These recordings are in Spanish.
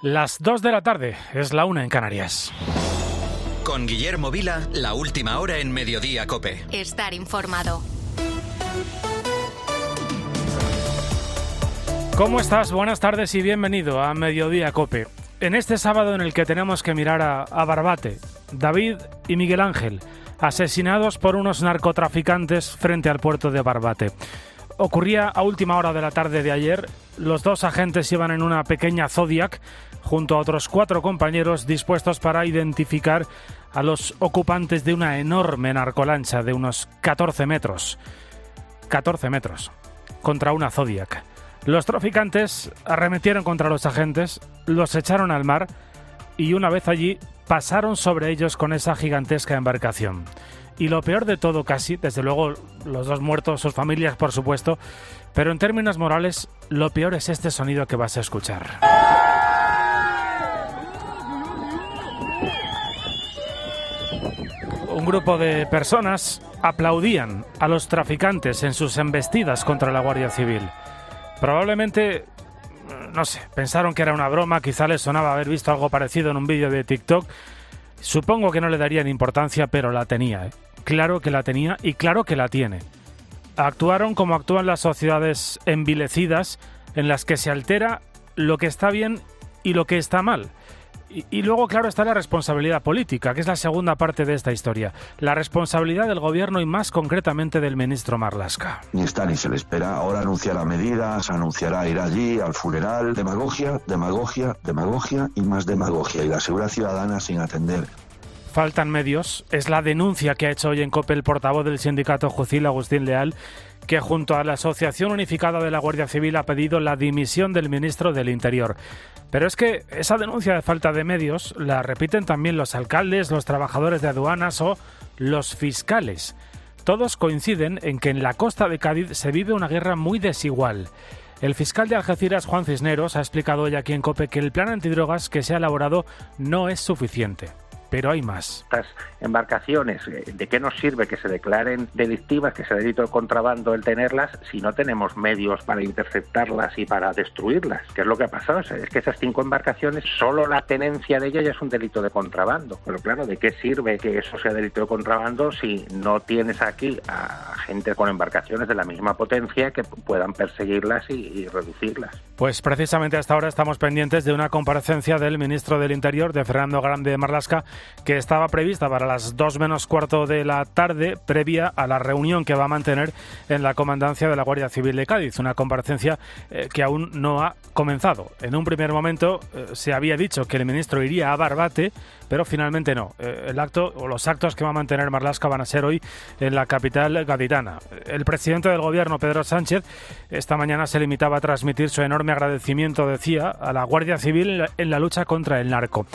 Las 2 de la tarde, es la una en Canarias. Con Guillermo Vila, la última hora en Mediodía Cope. Estar informado. ¿Cómo estás? Buenas tardes y bienvenido a Mediodía Cope. En este sábado en el que tenemos que mirar a, a Barbate, David y Miguel Ángel, asesinados por unos narcotraficantes frente al puerto de Barbate. Ocurría a última hora de la tarde de ayer. Los dos agentes iban en una pequeña Zodiac junto a otros cuatro compañeros dispuestos para identificar a los ocupantes de una enorme narcolancha de unos 14 metros. 14 metros. Contra una Zodiac. Los traficantes arremetieron contra los agentes, los echaron al mar y una vez allí pasaron sobre ellos con esa gigantesca embarcación. Y lo peor de todo casi, desde luego los dos muertos, sus familias por supuesto, pero en términos morales, lo peor es este sonido que vas a escuchar. Un grupo de personas aplaudían a los traficantes en sus embestidas contra la Guardia Civil. Probablemente, no sé, pensaron que era una broma, quizá les sonaba haber visto algo parecido en un vídeo de TikTok. Supongo que no le darían importancia, pero la tenía. ¿eh? Claro que la tenía y claro que la tiene. Actuaron como actúan las sociedades envilecidas en las que se altera lo que está bien y lo que está mal. Y, luego, claro, está la responsabilidad política, que es la segunda parte de esta historia. La responsabilidad del gobierno y más concretamente del ministro Marlasca. Ni está ni se le espera. Ahora anunciará medidas, anunciará ir allí al funeral. Demagogia, demagogia, demagogia y más demagogia. Y la seguridad ciudadana sin atender. Faltan medios. Es la denuncia que ha hecho hoy en COPE el portavoz del sindicato Jucil, Agustín Leal, que junto a la Asociación Unificada de la Guardia Civil ha pedido la dimisión del ministro del Interior. Pero es que esa denuncia de falta de medios la repiten también los alcaldes, los trabajadores de aduanas o los fiscales. Todos coinciden en que en la costa de Cádiz se vive una guerra muy desigual. El fiscal de Algeciras, Juan Cisneros, ha explicado hoy aquí en COPE que el plan antidrogas que se ha elaborado no es suficiente pero hay más. Estas embarcaciones, ¿de qué nos sirve que se declaren delictivas, que sea delito de contrabando el tenerlas, si no tenemos medios para interceptarlas y para destruirlas? ¿Qué es lo que ha pasado? Es que esas cinco embarcaciones, solo la tenencia de ellas ya es un delito de contrabando. Pero claro, ¿de qué sirve que eso sea delito de contrabando si no tienes aquí a gente con embarcaciones de la misma potencia que puedan perseguirlas y, y reducirlas? Pues precisamente hasta ahora estamos pendientes de una comparecencia del ministro del Interior, de Fernando Grande Marlasca, que estaba prevista para las 2 menos cuarto de la tarde, previa a la reunión que va a mantener en la comandancia de la Guardia Civil de Cádiz. Una comparecencia eh, que aún no ha comenzado. En un primer momento eh, se había dicho que el ministro iría a Barbate, pero finalmente no. Eh, el acto o los actos que va a mantener Marlasca van a ser hoy en la capital gaditana. El presidente del gobierno, Pedro Sánchez, esta mañana se limitaba a transmitir su enorme agradecimiento, decía, a la Guardia Civil en la lucha contra el narco.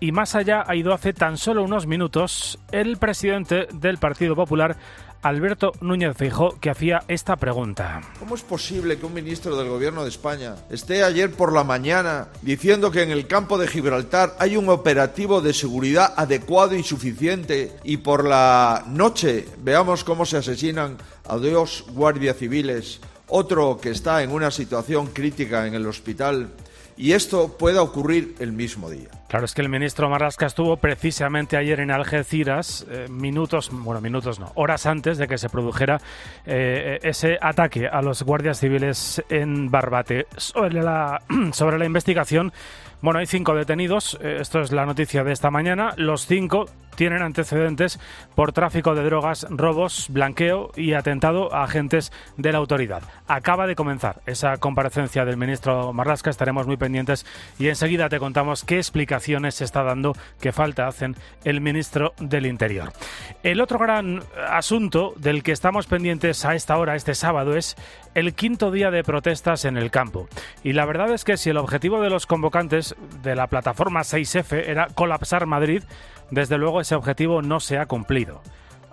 Y más allá ha ido hace tan solo unos minutos el presidente del Partido Popular, Alberto Núñez Feijóo, que hacía esta pregunta. ¿Cómo es posible que un ministro del Gobierno de España esté ayer por la mañana diciendo que en el campo de Gibraltar hay un operativo de seguridad adecuado y suficiente y por la noche veamos cómo se asesinan a dos guardias civiles, otro que está en una situación crítica en el hospital y esto pueda ocurrir el mismo día. Claro, es que el ministro Marlasca estuvo precisamente ayer en Algeciras, eh, minutos, bueno, minutos no, horas antes de que se produjera eh, ese ataque a los guardias civiles en Barbate. Sobre la, sobre la investigación, bueno, hay cinco detenidos, eh, esto es la noticia de esta mañana, los cinco tienen antecedentes por tráfico de drogas, robos, blanqueo y atentado a agentes de la autoridad. Acaba de comenzar esa comparecencia del ministro Marlasca, estaremos muy pendientes y enseguida te contamos qué explicaciones se está dando que falta hacen el ministro del Interior. El otro gran asunto del que estamos pendientes a esta hora, este sábado, es el quinto día de protestas en el campo. Y la verdad es que si el objetivo de los convocantes de la plataforma 6F era colapsar Madrid, desde luego ese objetivo no se ha cumplido.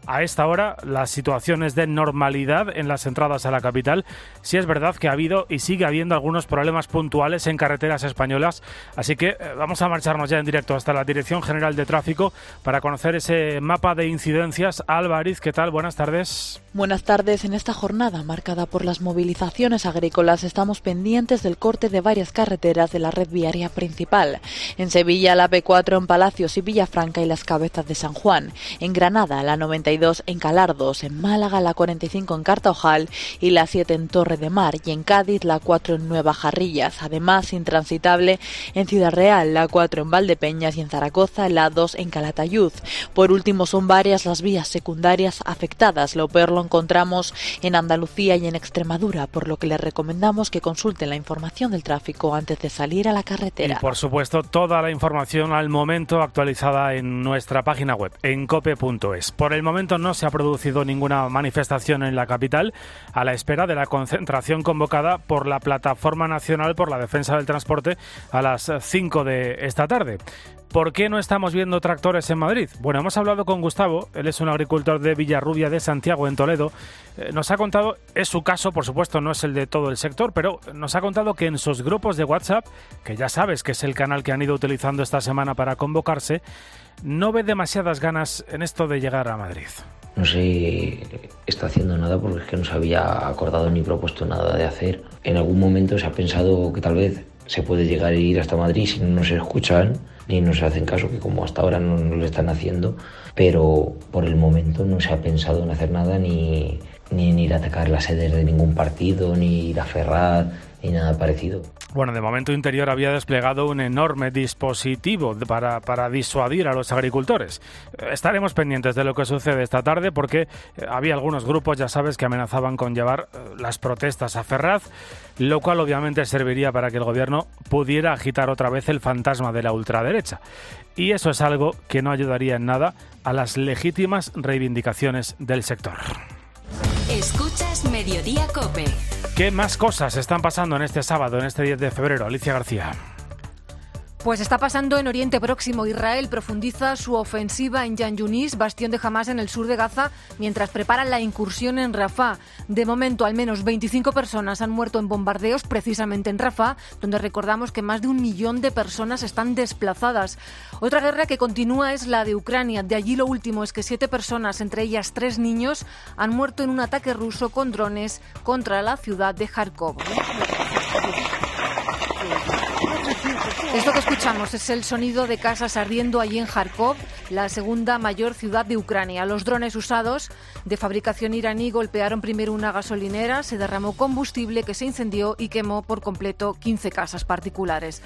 A esta hora las situaciones de normalidad en las entradas a la capital. Sí es verdad que ha habido y sigue habiendo algunos problemas puntuales en carreteras españolas, así que eh, vamos a marcharnos ya en directo hasta la Dirección General de Tráfico para conocer ese mapa de incidencias. Álvarez, ¿qué tal? Buenas tardes. Buenas tardes. En esta jornada marcada por las movilizaciones agrícolas estamos pendientes del corte de varias carreteras de la red viaria principal. En Sevilla la P4 en Palacios y Villafranca y las Cabezas de San Juan. En Granada la 92 en Calardos. En Málaga la 45 en Cartaojal y la 7 en Torre de Mar. Y en Cádiz la 4 en Nueva Jarrillas. Además intransitable en Ciudad Real la 4 en Valdepeñas y en Zaragoza la 2 en Calatayud. Por último son varias las vías secundarias afectadas. Lo peor lo encontramos en Andalucía y en Extremadura, por lo que les recomendamos que consulten la información del tráfico antes de salir a la carretera. Y por supuesto, toda la información al momento actualizada en nuestra página web, en cope.es. Por el momento no se ha producido ninguna manifestación en la capital a la espera de la concentración convocada por la Plataforma Nacional por la Defensa del Transporte a las 5 de esta tarde. ¿Por qué no estamos viendo tractores en Madrid? Bueno, hemos hablado con Gustavo, él es un agricultor de Villarrubia de Santiago, en Toledo. Eh, nos ha contado, es su caso, por supuesto, no es el de todo el sector, pero nos ha contado que en sus grupos de WhatsApp, que ya sabes que es el canal que han ido utilizando esta semana para convocarse, no ve demasiadas ganas en esto de llegar a Madrid. No se está haciendo nada porque es que no se había acordado ni propuesto nada de hacer. En algún momento se ha pensado que tal vez se puede llegar a ir hasta Madrid si no se escuchan ni no se hacen caso, que como hasta ahora no, lo están haciendo, pero por el momento no se ha pensado en hacer nada ni, ni en ir a atacar las sedes de ningún partido, ni ir a Ferrar, ni nada parecido. Bueno, de momento Interior había desplegado un enorme dispositivo para, para, disuadir a los agricultores. Estaremos pendientes de lo que sucede esta tarde porque eh, había algunos grupos, ya sabes, que amenazaban con llevar eh, las protestas a Ferraz, lo cual obviamente serviría para que el gobierno pudiera agitar otra vez el fantasma de la ultraderecha. Y eso es algo que no ayudaría en nada a las legítimas reivindicaciones del sector. Escuchas Mediodía Cope. ¿Qué más cosas están pasando en este sábado, en este 10 de febrero? Alicia García. Pues está pasando en Oriente Próximo. Israel profundiza su ofensiva en Yan Yunis, bastión de Hamas en el sur de Gaza, mientras preparan la incursión en Rafah. De momento, al menos 25 personas han muerto en bombardeos precisamente en Rafah, donde recordamos que más de un millón de personas están desplazadas. Otra guerra que continúa es la de Ucrania. De allí lo último es que siete personas, entre ellas tres niños, han muerto en un ataque ruso con drones contra la ciudad de Kharkov. Esto que escuchamos es el sonido de casas ardiendo allí en Kharkov, la segunda mayor ciudad de Ucrania. Los drones usados de fabricación iraní golpearon primero una gasolinera, se derramó combustible que se incendió y quemó por completo 15 casas particulares.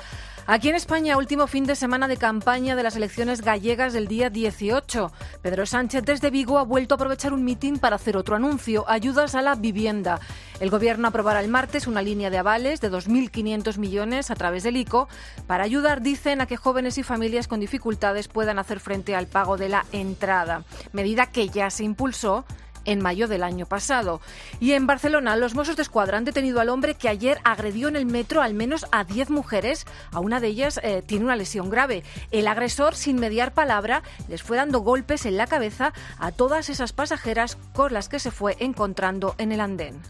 Aquí en España, último fin de semana de campaña de las elecciones gallegas del día 18. Pedro Sánchez desde Vigo ha vuelto a aprovechar un mitin para hacer otro anuncio, ayudas a la vivienda. El Gobierno aprobará el martes una línea de avales de 2.500 millones a través del ICO para ayudar, dicen, a que jóvenes y familias con dificultades puedan hacer frente al pago de la entrada, medida que ya se impulsó en mayo del año pasado. Y en Barcelona, los Mossos de Escuadra han detenido al hombre que ayer agredió en el metro al menos a 10 mujeres. A una de ellas eh, tiene una lesión grave. El agresor, sin mediar palabra, les fue dando golpes en la cabeza a todas esas pasajeras con las que se fue encontrando en el andén.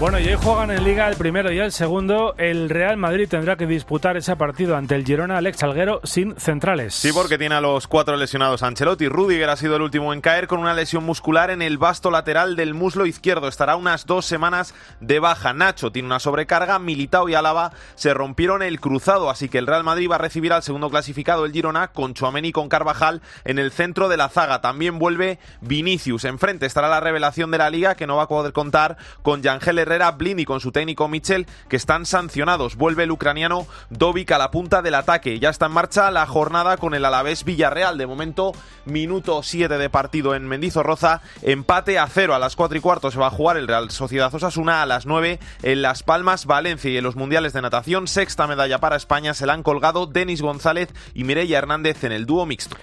Bueno, y hoy juegan en Liga el primero y el segundo. El Real Madrid tendrá que disputar ese partido ante el Girona Alex Salguero sin centrales. Sí, porque tiene a los cuatro lesionados Ancelotti. Rudiger ha sido el último en caer con una lesión muscular en el vasto lateral del muslo izquierdo. Estará unas dos semanas de baja. Nacho tiene una sobrecarga. Militao y Álava se rompieron el cruzado, así que el Real Madrid va a recibir al segundo clasificado, el Girona, con Chuameni y con Carvajal en el centro de la zaga. También vuelve Vinicius. Enfrente estará la revelación de la liga que no va a poder contar con Yangel Herrera Blini con su técnico Michel, que están sancionados. Vuelve el ucraniano Dovic a la punta del ataque. Ya está en marcha la jornada con el Alavés Villarreal. De momento, minuto 7 de partido en Mendizorroza. Empate a cero. A las 4 y cuarto se va a jugar el Real Sociedad Osasuna. A las 9 en Las Palmas, Valencia y en los Mundiales de Natación. Sexta medalla para España. Se la han colgado Denis González y Mireia Hernández en el dúo mixto.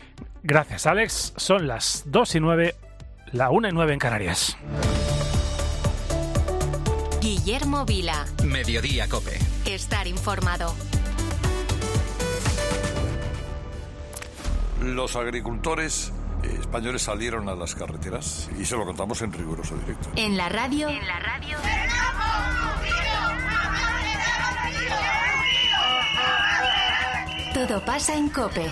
Gracias, Alex. Son las 2 y 9, la 1 y 9 en Canarias. Guillermo Vila. Mediodía Cope. Estar informado. Los agricultores españoles salieron a las carreteras y se lo contamos en riguroso directo. En la radio. En la radio. Todo pasa en Cope.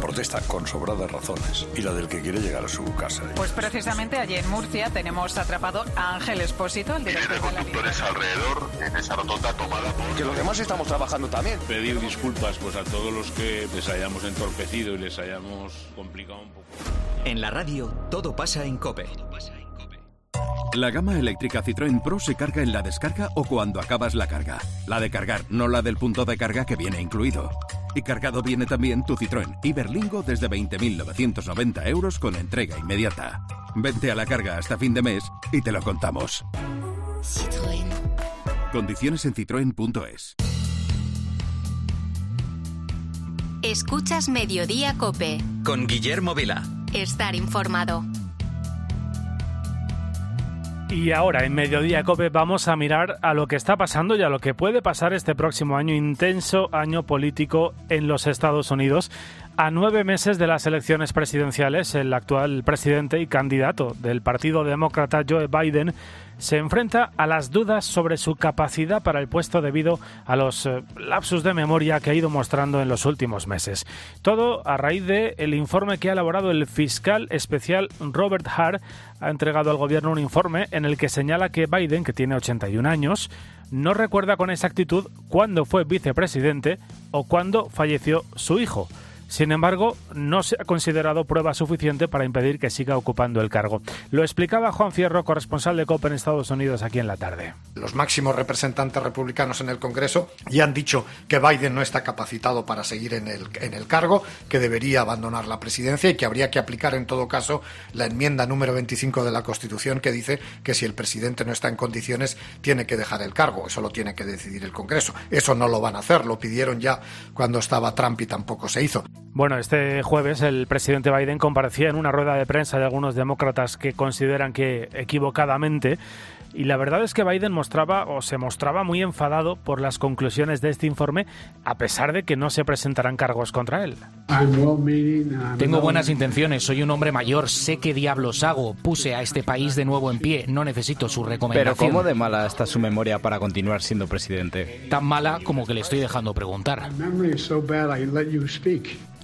protesta con sobradas razones y la del que quiere llegar a su casa. Pues precisamente allí en Murcia tenemos atrapado a Ángel Espósito, el director de la conductores alrededor en esa rotonda tomada por... Que los demás estamos trabajando también. Pedir disculpas pues a todos los que les hayamos entorpecido y les hayamos complicado un poco. En la radio, todo pasa en COPE. La gama eléctrica Citroën Pro se carga en la descarga o cuando acabas la carga. La de cargar, no la del punto de carga que viene incluido. Y cargado viene también tu Citroën Iberlingo desde 20.990 euros con entrega inmediata. Vente a la carga hasta fin de mes y te lo contamos. Citroën. Condiciones en citroen.es. Escuchas Mediodía Cope. Con Guillermo Vila. Estar informado. Y ahora en Mediodía Cope vamos a mirar a lo que está pasando y a lo que puede pasar este próximo año, intenso año político en los Estados Unidos. A nueve meses de las elecciones presidenciales, el actual presidente y candidato del Partido Demócrata Joe Biden se enfrenta a las dudas sobre su capacidad para el puesto debido a los eh, lapsus de memoria que ha ido mostrando en los últimos meses. Todo a raíz de el informe que ha elaborado el fiscal especial Robert Hart ha entregado al gobierno un informe en el que señala que Biden, que tiene 81 años, no recuerda con exactitud cuándo fue vicepresidente o cuándo falleció su hijo. Sin embargo, no se ha considerado prueba suficiente para impedir que siga ocupando el cargo. Lo explicaba Juan Fierro, corresponsal de COPE en Estados Unidos, aquí en la tarde. Los máximos representantes republicanos en el Congreso ya han dicho que Biden no está capacitado para seguir en el, en el cargo, que debería abandonar la presidencia y que habría que aplicar en todo caso la enmienda número 25 de la Constitución que dice que si el presidente no está en condiciones tiene que dejar el cargo. Eso lo tiene que decidir el Congreso. Eso no lo van a hacer. Lo pidieron ya cuando estaba Trump y tampoco se hizo. Bueno, este jueves el presidente Biden comparecía en una rueda de prensa de algunos demócratas que consideran que equivocadamente y la verdad es que Biden mostraba o se mostraba muy enfadado por las conclusiones de este informe, a pesar de que no se presentarán cargos contra él. Tengo buenas intenciones, soy un hombre mayor, sé qué diablos hago, puse a este país de nuevo en pie, no necesito su recomendación. Pero ¿cómo de mala está su memoria para continuar siendo presidente? Tan mala como que le estoy dejando preguntar.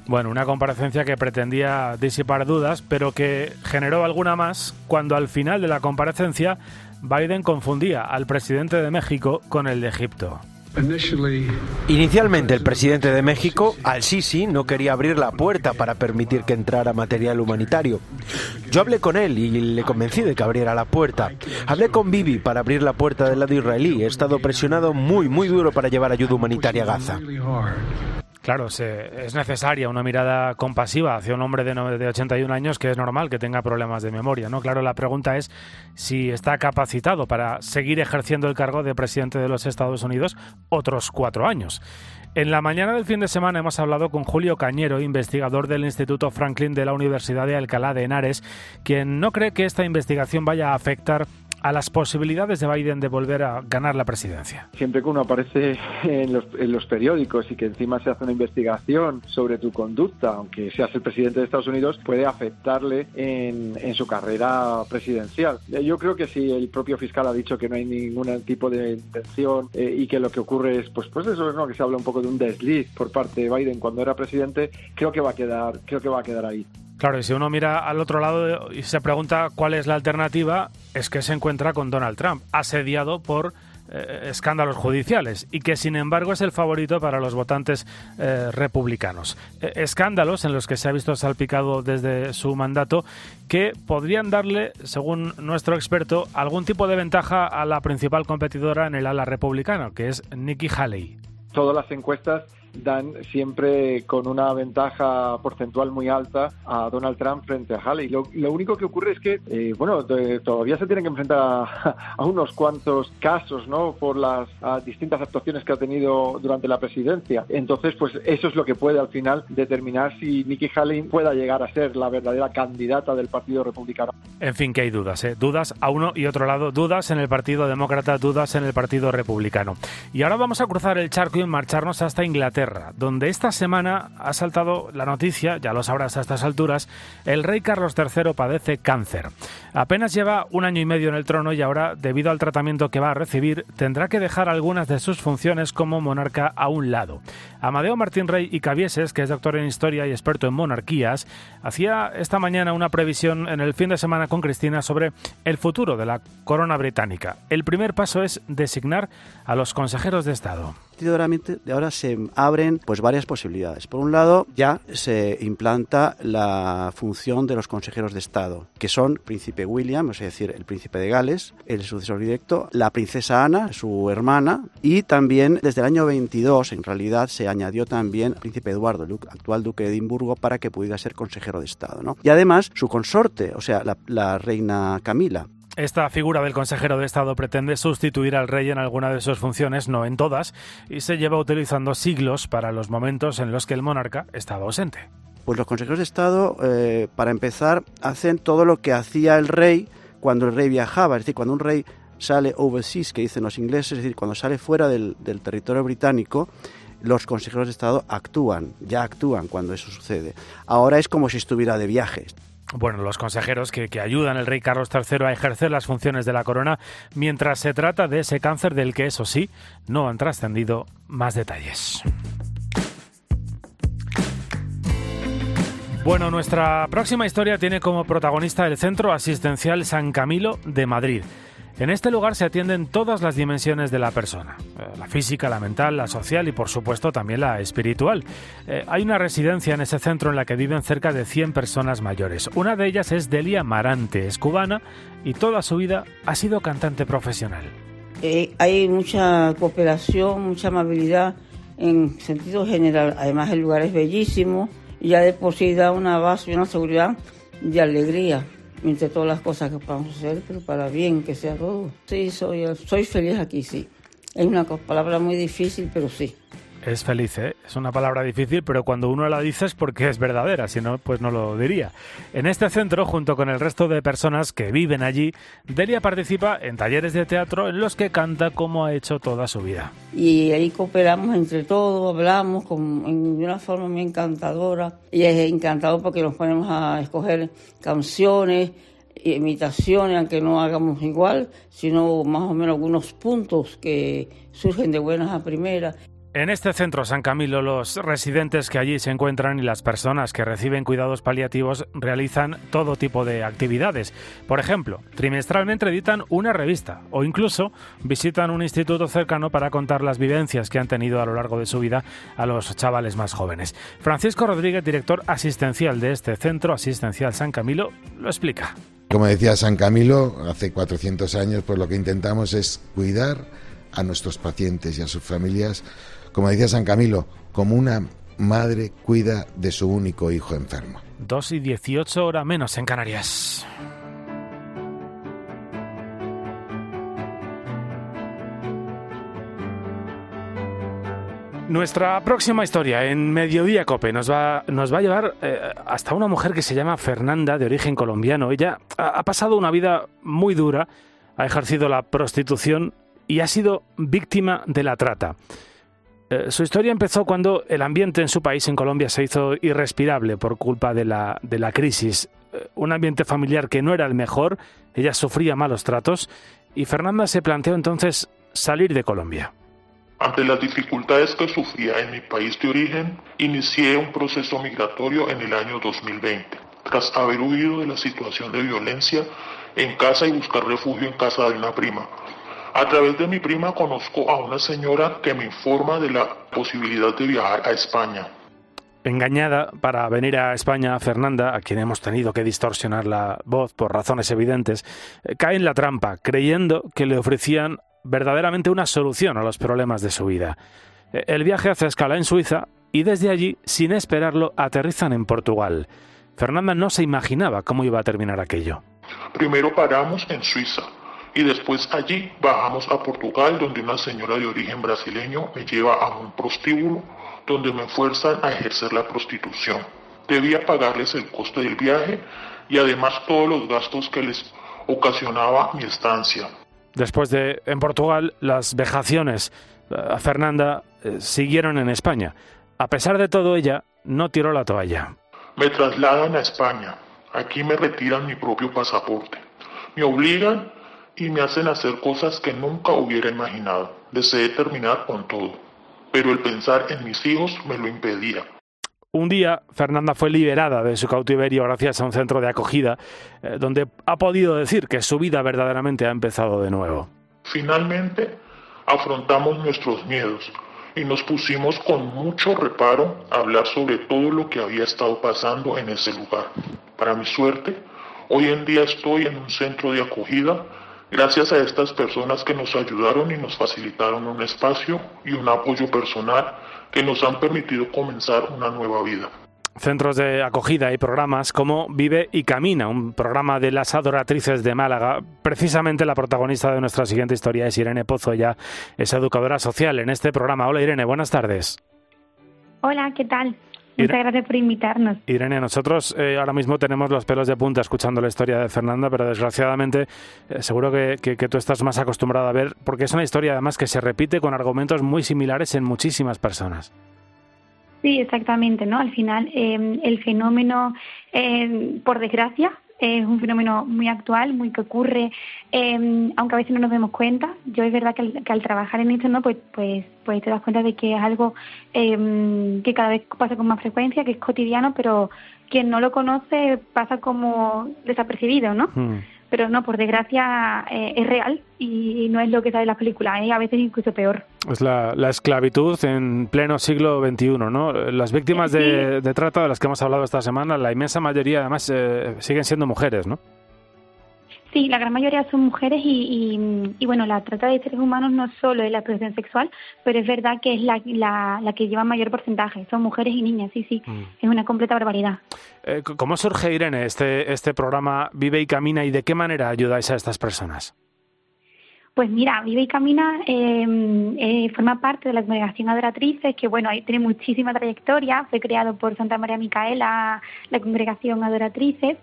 Bueno, una comparecencia que pretendía disipar dudas, pero que generó alguna más cuando al final de la comparecencia Biden confundía al presidente de México con el de Egipto. Inicialmente el presidente de México, al-Sisi, no quería abrir la puerta para permitir que entrara material humanitario. Yo hablé con él y le convencí de que abriera la puerta. Hablé con Bibi para abrir la puerta del lado israelí. He estado presionado muy, muy duro para llevar ayuda humanitaria a Gaza. Claro, se, es necesaria una mirada compasiva hacia un hombre de, no- de 81 años que es normal que tenga problemas de memoria, ¿no? Claro, la pregunta es si está capacitado para seguir ejerciendo el cargo de presidente de los Estados Unidos otros cuatro años. En la mañana del fin de semana hemos hablado con Julio Cañero, investigador del Instituto Franklin de la Universidad de Alcalá de Henares, quien no cree que esta investigación vaya a afectar a las posibilidades de Biden de volver a ganar la presidencia. Siempre que uno aparece en los, en los periódicos y que encima se hace una investigación sobre tu conducta, aunque seas el presidente de Estados Unidos, puede afectarle en, su carrera presidencial. Eh, Yo creo que si el propio fiscal ha dicho que no hay ningún tipo de intención eh, y que lo que ocurre es, pues, pues eso, ¿no? que se habla un poco de un desliz por parte de Biden cuando era presidente, creo que va a quedar, creo que va a quedar ahí. Claro, y si uno mira al otro lado y se pregunta cuál es la alternativa, es que se encuentra con Donald Trump, asediado por eh, escándalos judiciales y que sin embargo es el favorito para los votantes eh, republicanos. Eh, escándalos en los que se ha visto salpicado desde su mandato que podrían darle, según nuestro experto, algún tipo de ventaja a la principal competidora en el ala republicano, que es Nikki Haley. todas las encuestas dan siempre con una ventaja porcentual muy alta a Donald Trump frente a Haley. Lo, único que ocurre es que, eh, bueno, todavía se tienen que enfrentar a, a, unos cuantos casos, ¿no? Por las distintas actuaciones que ha tenido durante la presidencia. Entonces, pues eso es lo que puede al final determinar si Nikki Haley pueda llegar a ser la verdadera candidata del Partido Republicano. En fin, que hay dudas, ¿eh? Dudas a uno y otro lado, dudas en el Partido Demócrata, dudas en el Partido Republicano. Y ahora vamos a cruzar el charco y marcharnos hasta Inglaterra, donde esta semana ha saltado la noticia, ya lo sabrás a estas alturas, el rey Carlos III padece cáncer. Apenas lleva un año y medio en el trono y ahora, debido al tratamiento que va a recibir, tendrá que dejar algunas de sus funciones como monarca a un lado. Amadeo Martín Rey y Cavieses, que es doctor en historia y experto en monarquías, hacía esta mañana una previsión en el fin de semana con Cristina sobre el futuro de la corona británica. El primer paso es designar a los consejeros de Estado de ahora se abren pues varias posibilidades. Por un lado, ya se implanta la función de los consejeros de Estado, que son príncipe William, es decir, el príncipe de Gales, el sucesor directo, la princesa Ana, su hermana, y también desde el año 22, en realidad, se añadió también el príncipe Eduardo, actual duque de Edimburgo, para que pudiera ser consejero de Estado. ¿no? Y además, su consorte, o sea, la reina Camila, esta figura del consejero de Estado pretende sustituir al rey en alguna de sus funciones, no en todas, y se lleva utilizando siglos para los momentos en los que el monarca estaba ausente. Pues los consejeros de Estado, eh, para empezar, hacen todo lo que hacía el rey cuando el rey viajaba, es decir, cuando un rey sale overseas, que dicen los ingleses, es decir, cuando sale fuera del, del territorio británico, los consejeros de Estado actúan, ya actúan cuando eso sucede. Ahora es como si estuviera de viaje bueno, los consejeros que, que, ayudan al rey Carlos III a ejercer las funciones de la corona mientras se trata de ese cáncer del que, eso sí, no han trascendido más detalles. Bueno, nuestra próxima historia tiene como protagonista el Centro Asistencial San Camilo de Madrid. En este lugar se atienden todas las dimensiones de la persona, eh, la física, la mental, la social y por supuesto también la espiritual. Eh, hay una residencia en ese centro en la que viven cerca de 100 personas mayores. Una de ellas es Delia Marante, es cubana y toda su vida ha sido cantante profesional. Eh, hay mucha cooperación, mucha amabilidad en sentido general. Además el lugar es bellísimo y ya de por sí da una base y una seguridad de alegría entre todas las cosas que podamos hacer, pero para bien que sea todo. Sí, soy, soy feliz aquí, sí. Es una palabra muy difícil, pero sí. Es feliz, ¿eh? Es una palabra difícil, pero cuando uno la dice es porque es verdadera, si no, pues no lo diría. En este centro, junto con el resto de personas que viven allí, Delia participa en talleres de teatro en los que canta como ha hecho toda su vida. Y ahí cooperamos entre todos, hablamos con, de una forma muy encantadora. Y es encantador porque nos ponemos a escoger canciones, imitaciones, aunque no hagamos igual, sino más o menos algunos puntos que surgen de buenas a primeras. En este centro San Camilo, los residentes que allí se encuentran y las personas que reciben cuidados paliativos realizan todo tipo de actividades. Por ejemplo, trimestralmente editan una revista o incluso visitan un instituto cercano para contar las vivencias que han tenido a lo largo de su vida a los chavales más jóvenes. Francisco Rodríguez, director asistencial de este centro asistencial San Camilo, lo explica. Como decía San Camilo, hace 400 años, pues lo que intentamos es cuidar a nuestros pacientes y a sus familias como decía San Camilo, como una madre cuida de su único hijo enfermo. Dos y dieciocho horas menos en Canarias. Nuestra próxima historia en Mediodía Cope nos va, nos va a llevar eh, hasta una mujer que se llama Fernanda, de origen colombiano. Ella ha pasado una vida muy dura, ha ejercido la prostitución y ha sido víctima de la trata. Eh, su historia empezó cuando el ambiente en su país, en Colombia, se hizo irrespirable por culpa de la, de la crisis. Eh, un ambiente familiar que no era el mejor, ella sufría malos tratos y Fernanda se planteó entonces salir de Colombia. Ante las dificultades que sufría en mi país de origen, inicié un proceso migratorio en el año 2020, tras haber huido de la situación de violencia en casa y buscar refugio en casa de una prima. A través de mi prima conozco a una señora que me informa de la posibilidad de viajar a España. Engañada para venir a España, Fernanda, a quien hemos tenido que distorsionar la voz por razones evidentes, eh, cae en la trampa, creyendo que le ofrecían verdaderamente una solución a los problemas de su vida. Eh, el viaje hace escala en Suiza y desde allí, sin esperarlo, aterrizan en Portugal. Fernanda no se imaginaba cómo iba a terminar aquello. Primero paramos en Suiza y después allí bajamos a Portugal donde una señora de origen brasileño me lleva a un prostíbulo donde me fuerzan a ejercer la prostitución. Debía pagarles el coste del viaje y además todos los gastos que les ocasionaba mi estancia. Después de en Portugal, las vejaciones a Fernanda eh, siguieron en España. A pesar de todo, ella no tiró la toalla. Me trasladan a España. Aquí me retiran mi propio pasaporte. Me obligan y me hacen hacer cosas que nunca hubiera imaginado. Deseé terminar con todo, pero el pensar en mis hijos me lo impedía. Un día, Fernanda fue liberada de su cautiverio gracias a un centro de acogida, eh, donde ha podido decir que su vida verdaderamente ha empezado de nuevo. Finalmente, afrontamos nuestros miedos y nos pusimos con mucho reparo a hablar sobre todo lo que había estado pasando en ese lugar. Para mi suerte, hoy en día estoy en un centro de acogida gracias a estas personas que nos ayudaron y nos facilitaron un espacio y un apoyo personal que nos han permitido comenzar una nueva vida centros de acogida y programas como Vive y Camina, un programa de las adoratrices de Málaga. Precisamente la protagonista de nuestra siguiente historia es Irene Pozo, ella es educadora social en este programa. Hola Irene, buenas tardes. Hola, ¿qué tal? Muchas gracias por invitarnos. Irene, nosotros eh, ahora mismo tenemos los pelos de punta escuchando la historia de Fernanda, pero desgraciadamente eh, seguro que, que, tú estás más acostumbrada a ver, porque es una historia además que se repite con argumentos muy similares en muchísimas personas. Sí, exactamente, ¿no? Al final em, el fenómeno, em, por desgracia, es un fenómeno muy actual, muy que ocurre, eh, aunque a veces no nos demos cuenta. Yo es verdad que al, trabajar en esto, ¿no? Pues, pues, pues te das cuenta de que es algo que cada vez pasa con más frecuencia, que es cotidiano, pero quien no lo conoce pasa como desapercibido, ¿no? Hmm pero no, por desgracia eh, es real y no es lo que sale en las películas, ¿eh? a veces incluso peor. Es la, esclavitud en pleno siglo XXI, ¿no? Las víctimas de, de, trata de las que hemos hablado esta semana, la inmensa mayoría además eh, siguen siendo mujeres, ¿no? Sí, la gran mayoría son mujeres y, y, bueno, la trata de seres humanos no solo es la explotación sexual, pero es verdad que es la, la, que lleva mayor porcentaje. Son mujeres y niñas, sí, sí. Mm. Es una completa barbaridad. Eh, ¿Cómo surge, Irene, este, este programa Vive y Camina y de qué manera ayudáis a estas personas? Pues mira, Vive y Camina em, eh, forma parte de la congregación Adoratrices, que bueno, tiene muchísima trayectoria, fue creado por Santa María Micaela, la congregación Adoratrices,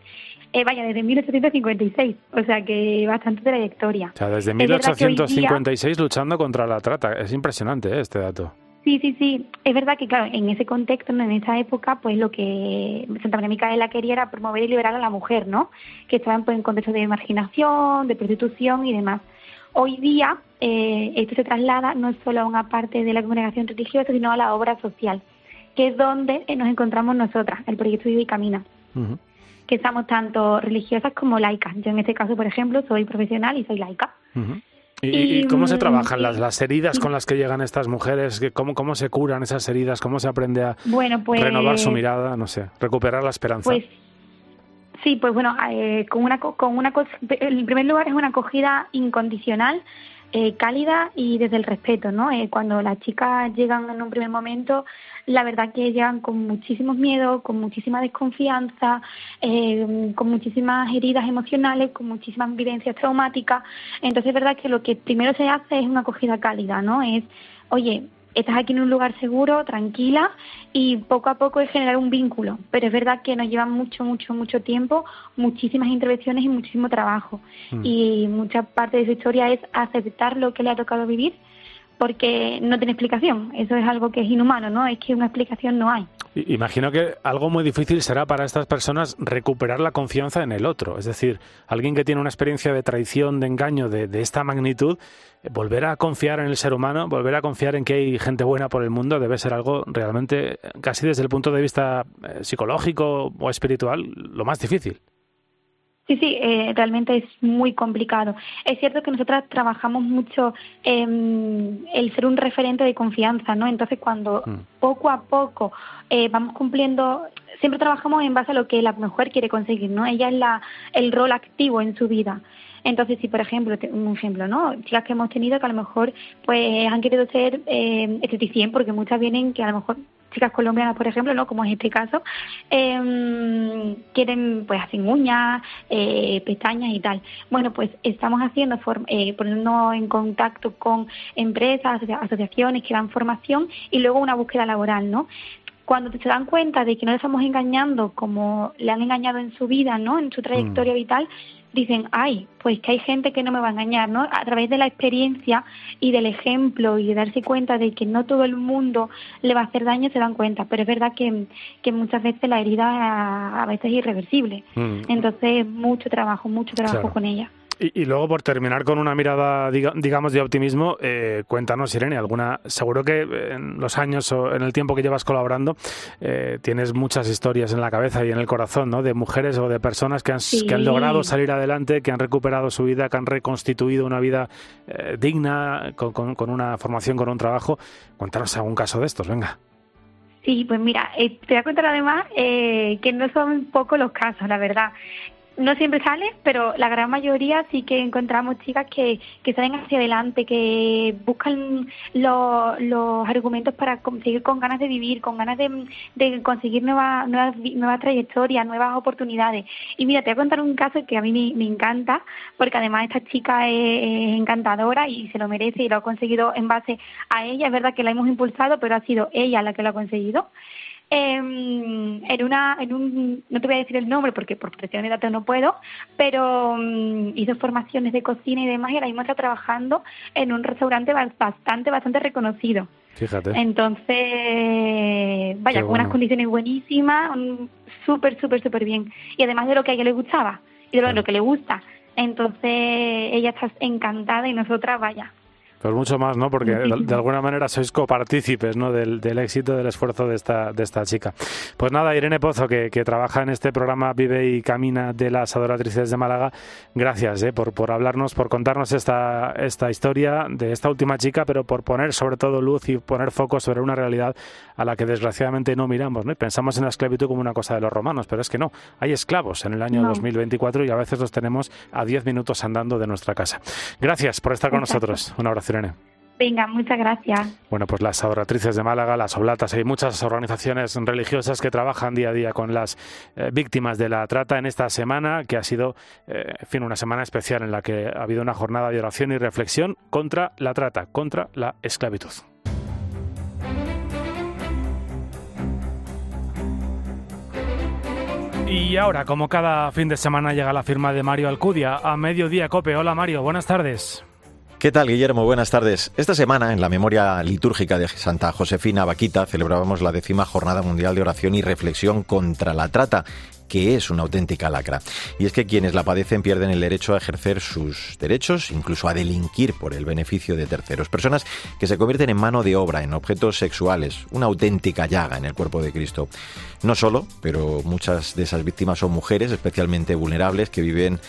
eh, vaya, desde 1856, o sea que bastante trayectoria. O sea, desde 1856 luchando contra la trata, es impresionante ¿eh? este dato. Sí, sí, sí. Es verdad que, claro, en ese contexto, en esa época, pues lo que Santa María Micaela quería era promover y liberar a la mujer, ¿no? Que estaban pues, en contexto de marginación, de prostitución y demás. Hoy día, eh, esto se traslada no solo a una parte de la congregación religiosa, sino a la obra social, que es donde nos encontramos nosotras, el proyecto Vive y Camina que somos tanto religiosas como laicas. Yo en este caso, por ejemplo, soy profesional y soy laica. ¿Y, cómo se trabajan las, las heridas con las que llegan estas mujeres? ¿Cómo, ¿Cómo se curan esas heridas? ¿Cómo se aprende a pues renovar su mirada? No sé, recuperar la esperanza. Pues sí, pues bueno, eh, con una, con una, en primer lugar es una acogida incondicional eh, cálida y desde el respeto, ¿no? Eh, cuando las chicas llegan en un primer momento, la verdad que llegan con muchísimos miedos, con muchísima desconfianza, eh, con muchísimas heridas emocionales, con muchísimas vivencias traumáticas. Entonces es verdad que lo que primero se hace es una acogida cálida, ¿no? Es, oye, estás aquí en un lugar seguro, tranquila y poco a poco es generar un vínculo. Pero es verdad que nos lleva mucho, mucho, mucho tiempo, muchísimas intervenciones y muchísimo trabajo. Mm. Y mucha parte de su historia es aceptar lo que le ha tocado vivir porque no tiene explicación. Eso es algo que es inhumano, ¿no? Es que una explicación no hay. Imagino que algo muy difícil será para estas personas recuperar la confianza en el otro. Es decir, alguien que tiene una experiencia de traición, de engaño de, esta magnitud, eh, volver a confiar en el ser humano, volver a confiar en que hay gente buena por el mundo, debe ser algo realmente, casi desde el punto de vista eh, psicológico o espiritual, lo más difícil. Sí, sí, eh, realmente es muy complicado. Es cierto que nosotras trabajamos mucho en el ser un referente de confianza, ¿no? Entonces, cuando mm. poco a poco eh, vamos cumpliendo, siempre trabajamos en base a lo que la mujer quiere conseguir, ¿no? Ella es la, el rol activo en su vida. Entonces, si por ejemplo, un ejemplo, ¿no? Chicas que hemos tenido que a lo mejor pues han querido ser eh, esteticien porque muchas vienen que a lo mejor chicas colombianas, por ejemplo, ¿no? Como es este caso, eh, quieren, pues, hacen uñas, eh, pestañas y tal. Bueno, pues estamos haciendo, eh, poniéndonos en contacto con empresas, asociaciones que dan formación y luego una búsqueda laboral, ¿no? cuando se dan cuenta de que no les estamos engañando como le han engañado en su vida, ¿no? En su trayectoria mm. vital, dicen, ay, pues que hay gente que no me va a engañar, ¿no? A través de la experiencia y del ejemplo y de darse cuenta de que no todo el mundo le va a hacer daño, se dan cuenta. Pero es verdad que, que muchas veces la herida a, veces es irreversible. Mm. Entonces, mucho trabajo, mucho trabajo con ella. Y, luego, por terminar con una mirada, digamos, de optimismo, eh, cuéntanos, Irene, alguna. Seguro que en los años o en el tiempo que llevas colaborando, eh, tienes muchas historias en la cabeza y en el corazón, ¿no? De mujeres o de personas que han, que han logrado salir adelante, que han recuperado su vida, que han reconstituido una vida eh, digna, con, con, una formación, con un trabajo. Cuéntanos algún caso de estos, venga. Sí, pues mira, te voy a contar además que no son pocos los casos, la verdad no siempre sale, pero la gran mayoría sí que encontramos chicas que, que salen hacia adelante, que buscan los argumentos para conseguir con ganas de vivir, con ganas de, de conseguir nuevas, nuevas, nuevas trayectorias, nuevas oportunidades. Y mira, te voy a contar un caso que a mí me, encanta, porque además esta chica es, encantadora y se lo merece y lo ha conseguido en base a ella. Es verdad que la hemos impulsado, pero ha sido ella la que lo ha conseguido. Em, en una, en un, no te voy a decir el nombre porque por protección de datos no puedo, pero mm, hizo formaciones de cocina y demás y ahora mismo está trabajando en un restaurante bastante, bastante reconocido. Fíjate. Entonces, vaya, con unas condiciones buenísimas, súper, súper, súper bien. Y además de lo que a ella le gustaba y de lo que le gusta. Entonces, ella está encantada y nosotras, vaya, pues mucho más, ¿no? Porque de, alguna manera sois copartícipes, ¿no? Del, éxito, del esfuerzo de esta, de esta chica. Pues nada, Irene Pozo, que, trabaja en este programa Vive y Camina de las Adoratrices de Málaga, gracias ¿eh? por, por hablarnos, por contarnos esta, esta historia de esta última chica, pero por poner sobre todo luz y poner foco sobre una realidad a la que desgraciadamente no miramos, ¿no? Y pensamos en la esclavitud como una cosa de los romanos, pero es que no, hay esclavos en el año 2024 y a veces los tenemos a 10 minutos andando de nuestra casa. Gracias por estar con nosotros. Un abrazo. Venga, muchas gracias. Bueno, pues las adoratrices de Málaga, las oblatas, hay muchas organizaciones religiosas que trabajan día a día con las eh, víctimas de la trata en esta semana, que ha sido, eh, en fin, una semana especial en la que ha habido una jornada de oración y reflexión contra la trata, contra la esclavitud. Y ahora, como cada fin de semana, llega la firma de Mario Alcudia a Mediodía Cope. Hola Mario, buenas tardes. ¿Qué tal, Guillermo? Buenas tardes. Esta semana, en la memoria litúrgica de Santa Josefina Vaquita, celebrábamos la décima Jornada Mundial de Oración y Reflexión contra la Trata que es una auténtica lacra. Y es que quienes la padecen pierden el derecho a ejercer sus derechos, incluso a delinquir por el beneficio de terceros. Personas que se convierten en mano de obra, en objetos sexuales, una auténtica llaga en el cuerpo de Cristo. No solo, pero muchas de esas víctimas son mujeres especialmente vulnerables que viven,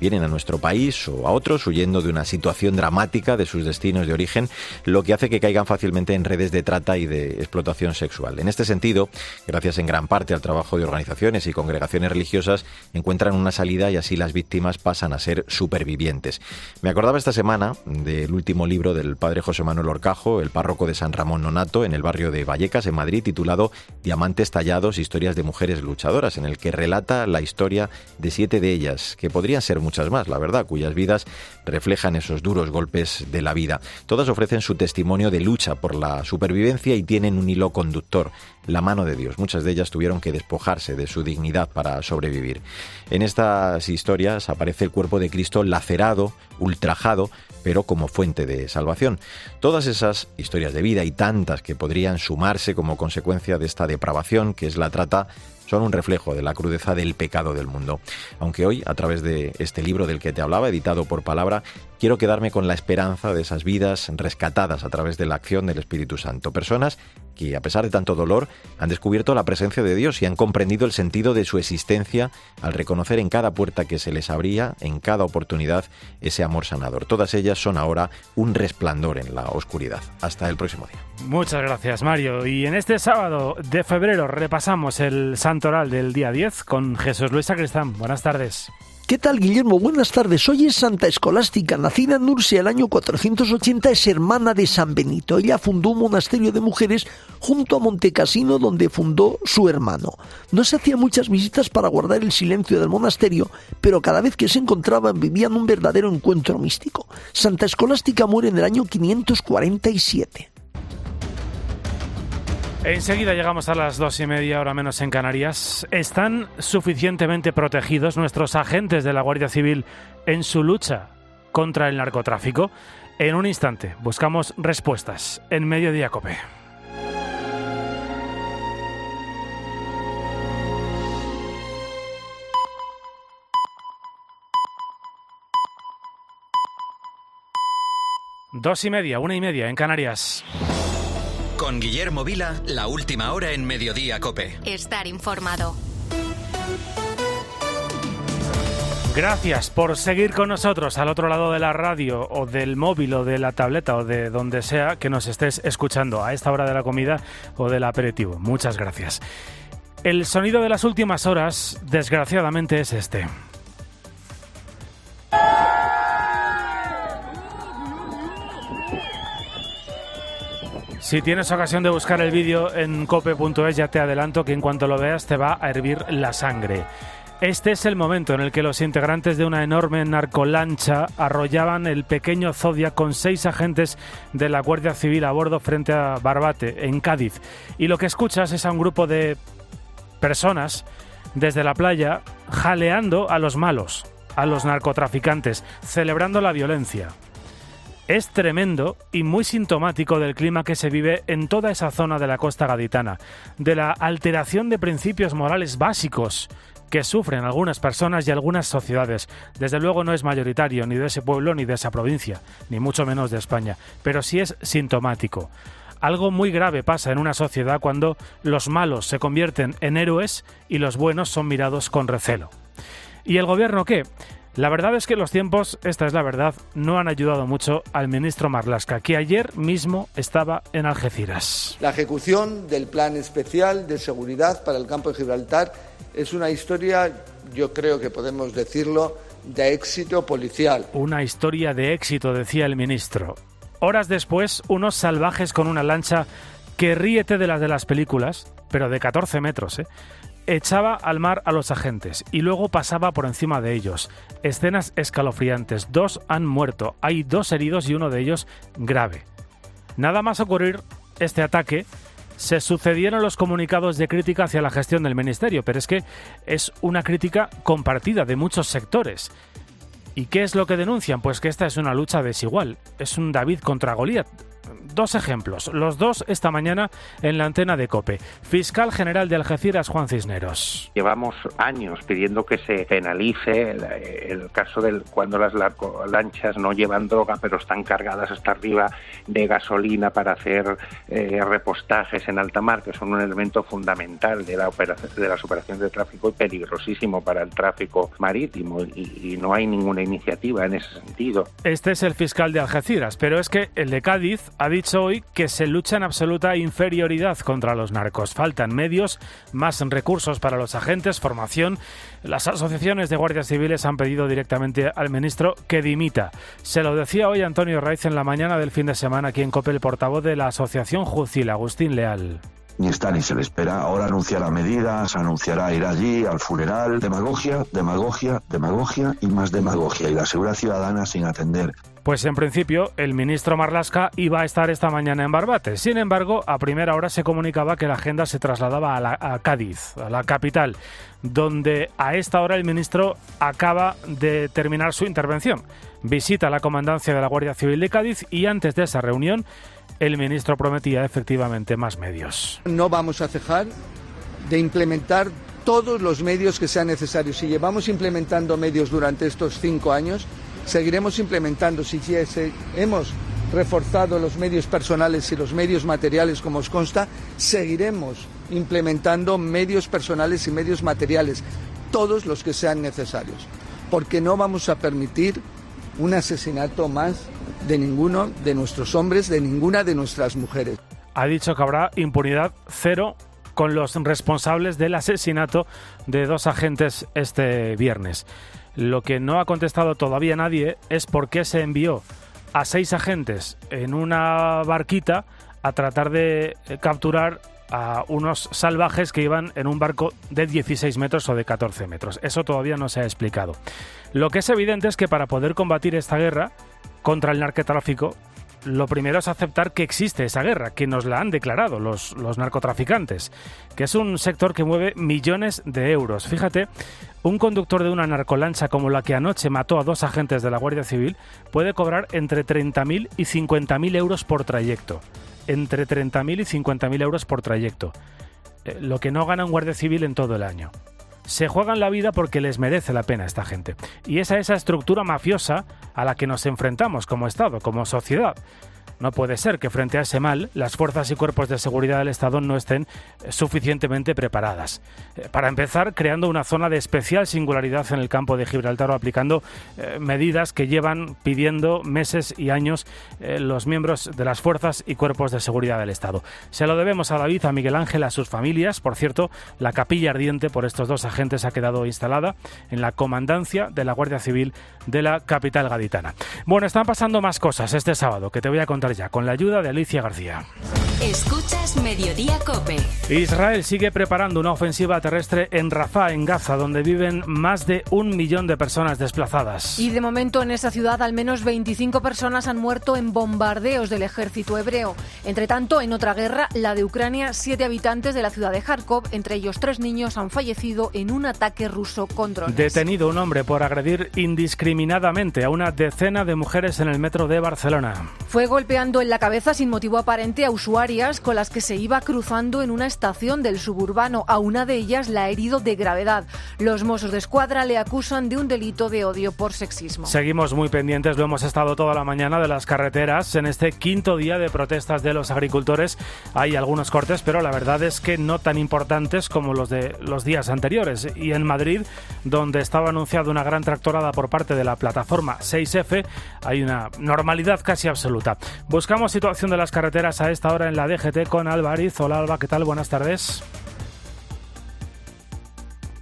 vienen a nuestro país o a otros huyendo de una situación dramática de sus destinos de origen, lo que hace que caigan fácilmente en redes de trata y de explotación sexual. En este sentido, gracias en gran parte al trabajo de organizaciones y congregaciones religiosas, encuentran una salida y así las víctimas pasan a ser supervivientes. Me acordaba esta semana del último libro del padre José Manuel Orcajo, el párroco de San Ramón Nonato, en el barrio de Vallecas, en Madrid, titulado Diamantes tallados historias de mujeres luchadoras, en el que relata la historia de siete de ellas, que podrían ser muchas más, la verdad, cuyas vidas reflejan esos duros golpes de la vida. Todas ofrecen su testimonio de lucha por la supervivencia y tienen un hilo conductor, la mano de Dios. Muchas de ellas tuvieron que despojarse de su dignidad para sobrevivir. En estas historias aparece el cuerpo de Cristo lacerado, ultrajado, pero como fuente de salvación. Todas esas historias de vida y tantas que podrían sumarse como consecuencia de esta depravación que es la trata son un reflejo de la crudeza del pecado del mundo. Aunque hoy, a través de este libro del que te hablaba, editado por Palabra, quiero quedarme con la esperanza de esas vidas rescatadas a través de la acción del Espíritu Santo. Personas que, a pesar de tanto dolor, han descubierto la presencia de Dios y han comprendido el sentido de su existencia al reconocer en cada puerta que se les abría, en cada oportunidad, ese amor sanador. Todas ellas son ahora un resplandor en la oscuridad. Hasta el próximo día. Muchas gracias, Mario. Y en este sábado de febrero repasamos el santoral del día 10 con Jesús Luis Sacristán. Buenas tardes. ¿Qué tal, Guillermo? Buenas tardes. Hoy es Santa Escolástica. Nacida en Nursia el año 480, es hermana de San Benito. Ella fundó un monasterio de mujeres junto a Montecasino, donde fundó su hermano. No se hacía muchas visitas para guardar el silencio del monasterio, pero cada vez que se encontraban vivían un verdadero encuentro místico. Santa Escolástica muere en el año 547. Enseguida llegamos a las dos y media, hora menos en Canarias. ¿Están suficientemente protegidos nuestros agentes de la Guardia Civil en su lucha contra el narcotráfico? En un instante buscamos respuestas en Mediodía Cope. Dos y media, una y media en Canarias. Con Guillermo Vila, la última hora en Mediodía Cope. Estar informado. Gracias por seguir con nosotros al otro lado de la radio o del móvil o de la tableta o de donde sea que nos estés escuchando a esta hora de la comida o del aperitivo. Muchas gracias. El sonido de las últimas horas, desgraciadamente, es este. Si tienes ocasión de buscar el vídeo en cope.es, ya te adelanto que en cuanto lo veas te va a hervir la sangre. Este es el momento en el que los integrantes de una enorme narcolancha arrollaban el pequeño Zodia con seis agentes de la Guardia Civil a bordo frente a Barbate, en Cádiz. Y lo que escuchas es a un grupo de personas desde la playa jaleando a los malos, a los narcotraficantes, celebrando la violencia es tremendo y muy sintomático del clima que se vive en toda esa zona de la costa gaditana, de la alteración de principios morales básicos que sufren algunas personas y algunas sociedades. Desde luego no es mayoritario ni de ese pueblo ni de esa provincia, ni mucho menos de España, pero sí es sintomático. Algo muy grave pasa en una sociedad cuando los malos se convierten en héroes y los buenos son mirados con recelo. ¿Y el gobierno qué? La verdad es que los tiempos, esta es la verdad, no han ayudado mucho al ministro Marlasca, que ayer mismo estaba en Algeciras. La ejecución del plan especial de seguridad para el campo de Gibraltar es una historia, yo creo que podemos decirlo, de éxito policial. Una historia de éxito, decía el ministro. Horas después, unos salvajes con una lancha que ríete de las de las películas, pero de 14 metros, ¿eh? Echaba al mar a los agentes y luego pasaba por encima de ellos. Escenas escalofriantes. Dos han muerto. Hay dos heridos y uno de ellos grave. Nada más ocurrir este ataque, se sucedieron los comunicados de crítica hacia la gestión del ministerio, pero es que es una crítica compartida de muchos sectores. ¿Y qué es lo que denuncian? Pues que esta es una lucha desigual. Es un David contra Goliat dos ejemplos, los dos esta mañana en la antena de COPE. Fiscal General de Algeciras, Juan Cisneros. Llevamos años pidiendo que se penalice el, caso del cuando las lanchas no llevan droga pero están cargadas hasta arriba de gasolina para hacer eh, repostajes en alta mar, que son un elemento fundamental de, la de las operaciones de tráfico y peligrosísimo para el tráfico marítimo y, y no hay ninguna iniciativa en ese sentido. Este es el fiscal de Algeciras, pero es que el de Cádiz ha dicho hoy que se lucha en absoluta inferioridad contra los narcos. Faltan medios, más recursos para los agentes, formación. Las asociaciones de guardias civiles han pedido directamente al ministro que dimita. Se lo decía hoy Antonio Raiz en la mañana del fin de semana aquí en COPE, el portavoz de la Asociación Jucil, Agustín Leal ni está ni se le espera. Ahora anunciará medidas, anunciará ir allí al funeral. Demagogia, demagogia, demagogia y más demagogia. Y la seguridad ciudadana sin atender. Pues en principio el ministro Marlasca iba a estar esta mañana en Barbate. Sin embargo, a primera hora se comunicaba que la agenda se trasladaba a, Cádiz, a la capital, donde a esta hora el ministro acaba de terminar su intervención. Visita la comandancia de la Guardia Civil de Cádiz y antes de esa reunión el ministro prometía efectivamente más medios. No vamos a cejar de implementar todos los medios que sean necesarios. Si llevamos implementando medios durante estos cinco años, seguiremos implementando. Si hemos reforzado los medios personales y los medios materiales, como os consta, seguiremos implementando medios personales y medios materiales, todos los que sean necesarios, porque no vamos a permitir un asesinato más de ninguno de nuestros hombres, de ninguna de nuestras mujeres. Ha dicho que habrá impunidad cero con los responsables del asesinato de dos agentes este viernes. Lo que no ha contestado todavía nadie es por qué se envió a seis agentes en una barquita a tratar de capturar a unos salvajes que iban en un barco de 16 metros o de 14 metros. Eso todavía no se ha explicado. Lo que es evidente es que para poder combatir esta guerra contra el narcotráfico, lo primero es aceptar que existe esa guerra, que nos la han declarado los, los narcotraficantes, que es un sector que mueve millones de euros. Fíjate, un conductor de una narcolancha como la que anoche mató a dos agentes de la Guardia Civil puede cobrar entre 30.000 y 50.000 euros por trayecto. Entre 30.000 y 50.000 euros por trayecto. Eh, lo que no gana un guardia civil en todo el año se juegan la vida porque les merece la pena esta gente. Y esa esa estructura mafiosa a la que nos enfrentamos como Estado, como sociedad. No puede ser que frente a ese mal las fuerzas y cuerpos de seguridad del Estado no estén suficientemente preparadas. Eh, para empezar, creando una zona de especial singularidad en el campo de Gibraltar o aplicando eh, medidas que llevan pidiendo meses y años eh, los miembros de las fuerzas y cuerpos de seguridad del Estado. Se lo debemos a David, a Miguel Ángel, a sus familias. Por cierto, la capilla ardiente por estos dos agentes ha quedado instalada en la comandancia de la Guardia Civil de la capital gaditana. Bueno, están pasando más cosas este sábado que te voy a contar ya, con la ayuda de Alicia García. Escuchas Mediodía Cope. Israel sigue preparando una ofensiva terrestre en Rafah, en Gaza, donde viven más de un millón de personas desplazadas. Y de momento en esa ciudad al menos 25 personas han muerto en bombardeos del ejército hebreo. Entre tanto, en otra guerra, la de Ucrania, siete habitantes de la ciudad de Kharkov, entre ellos tres niños, han fallecido en un ataque ruso con drones. Detenido un hombre por agredir indiscriminadamente a una decena de mujeres en el metro de Barcelona. Fue golpeando en la cabeza sin motivo aparente a usuarias con las que se iba cruzando en una estación del suburbano. A una de ellas la ha herido de gravedad. Los Mossos de Escuadra le acusan de un delito de odio por sexismo. Seguimos muy pendientes, lo hemos estado toda la mañana de las carreteras. En este quinto día de protestas de los agricultores hay algunos cortes, pero la verdad es que no tan importantes como los de los días anteriores. Y en Madrid, donde estaba anunciada una gran tractorada por parte de la plataforma 6F, hay una normalidad casi absoluta. Buscamos situación de las carreteras a esta hora en la DGT con Álvariz. Hola Alba, ¿qué tal? Buenas tardes.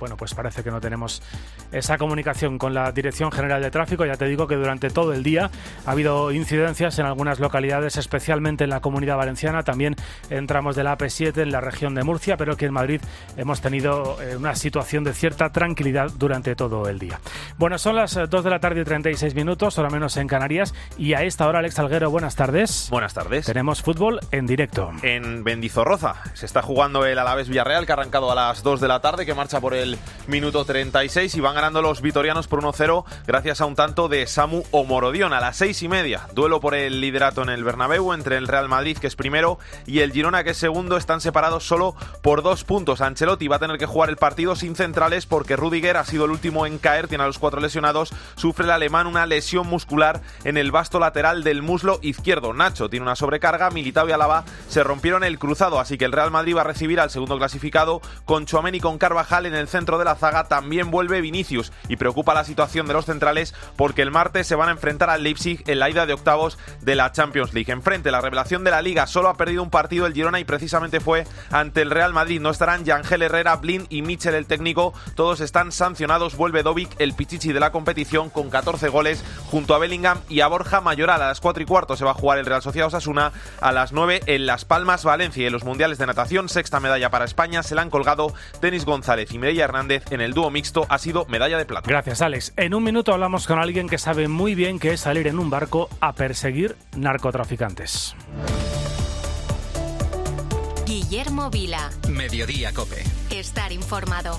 Bueno, pues parece que no tenemos esa comunicación con la Dirección General de Tráfico. Ya te digo que durante todo el día ha habido incidencias en algunas localidades, especialmente en la Comunidad Valenciana, también en tramos de la AP7 en la región de Murcia, pero que en Madrid hemos tenido eh, una situación de cierta tranquilidad durante todo el día. Bueno, son las 2 de la tarde y 36 minutos, hora menos en Canarias, y a esta hora, Alex Alguero, buenas tardes. Buenas tardes. Tenemos fútbol en directo. En Bendizorroza se está jugando el Alavés Villarreal, que ha arrancado a las 2 de la tarde, que marcha por el minuto 36 y van ganando los vitorianos por 1-0 gracias a un tanto de Samu Omorodion a las 6 y media. Duelo por el liderato en el Bernabéu entre el Real Madrid, que es primero, y el Girona, que es segundo. Están separados solo por dos puntos. Ancelotti va a tener que jugar el partido sin centrales porque Rudiger ha sido el último en caer, tiene a los cuatro lesionados. Sufre el alemán una lesión muscular en el vasto lateral del muslo izquierdo. Nacho tiene una sobrecarga, Militao y Alaba se rompieron el cruzado, así que el Real Madrid va a recibir al segundo clasificado con Chuameni y con Carvajal en el centro de la zaga. También vuelve Vinicius y preocupa la situación de los centrales porque el martes se van a enfrentar al Leipzig en la ida de octavos de la Champions League. Enfrente, la revelación de la liga solo ha perdido un partido el Girona y precisamente fue ante el Real Madrid. No estarán Yangel Herrera, Blin y Michel el técnico. Todos están sancionados. Vuelve Dovic, el pichichi de la competición, con 14 goles junto a Bellingham y a Borja Mayoral. A las 4 y cuarto se va a jugar el Real Sociedad Osasuna. A las 9 en Las Palmas, Valencia. En los Mundiales de Natación, sexta medalla para España. Se la han colgado Denis González y Mireia Hernández. En el dúo mixto ha sido medalla de plata. Gracias, Alex. En un minuto hablamos con alguien que sabe muy bien qué es salir en un barco a perseguir narcotraficantes. Guillermo Vila. Mediodía Cope. Estar informado.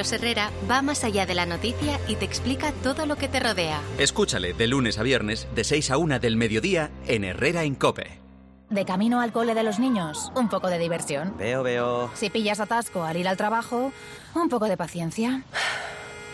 Herrera va más allá de la noticia y te explica todo lo que te rodea. Escúchale de lunes a viernes de 6 a 1 del mediodía en Herrera en Cope. De camino al cole de los niños, un poco de diversión. Veo, veo. Si pillas atasco al ir al trabajo, un poco de paciencia.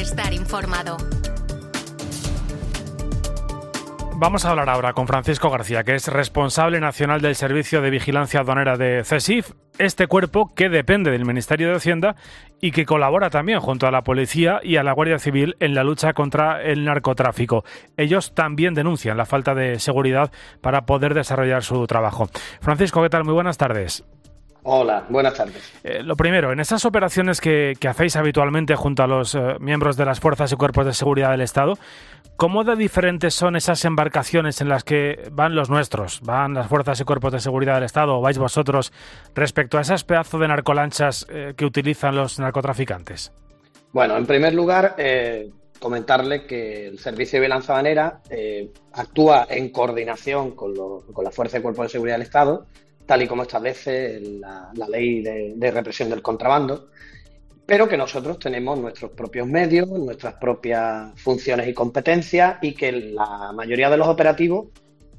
Estar informado. Vamos a hablar ahora con Francisco García, que es responsable nacional del Servicio de Vigilancia Aduanera de CESIF, este cuerpo que depende del Ministerio de Hacienda y que colabora también junto a la Policía y a la Guardia Civil en la lucha contra el narcotráfico. Ellos también denuncian la falta de seguridad para poder desarrollar su trabajo. Francisco, ¿qué tal? Muy buenas tardes. Hola, buenas tardes. Eh, lo primero, en esas operaciones que, hacéis habitualmente junto a los eh, miembros de las fuerzas y cuerpos de seguridad del Estado, ¿cómo de diferentes son esas embarcaciones en las que van los nuestros, van las fuerzas y cuerpos de seguridad del Estado o vais vosotros respecto a esas pedazos de narcolanchas eh, que utilizan los narcotraficantes? Bueno, en primer lugar, comentarle que el Servicio de Bilanza actúa en coordinación con, con la Fuerza y Cuerpos de Seguridad del Estado tal y como establece la, ley de, represión del contrabando, pero que nosotros tenemos nuestros propios medios, nuestras propias funciones y competencias y que la mayoría de los operativos,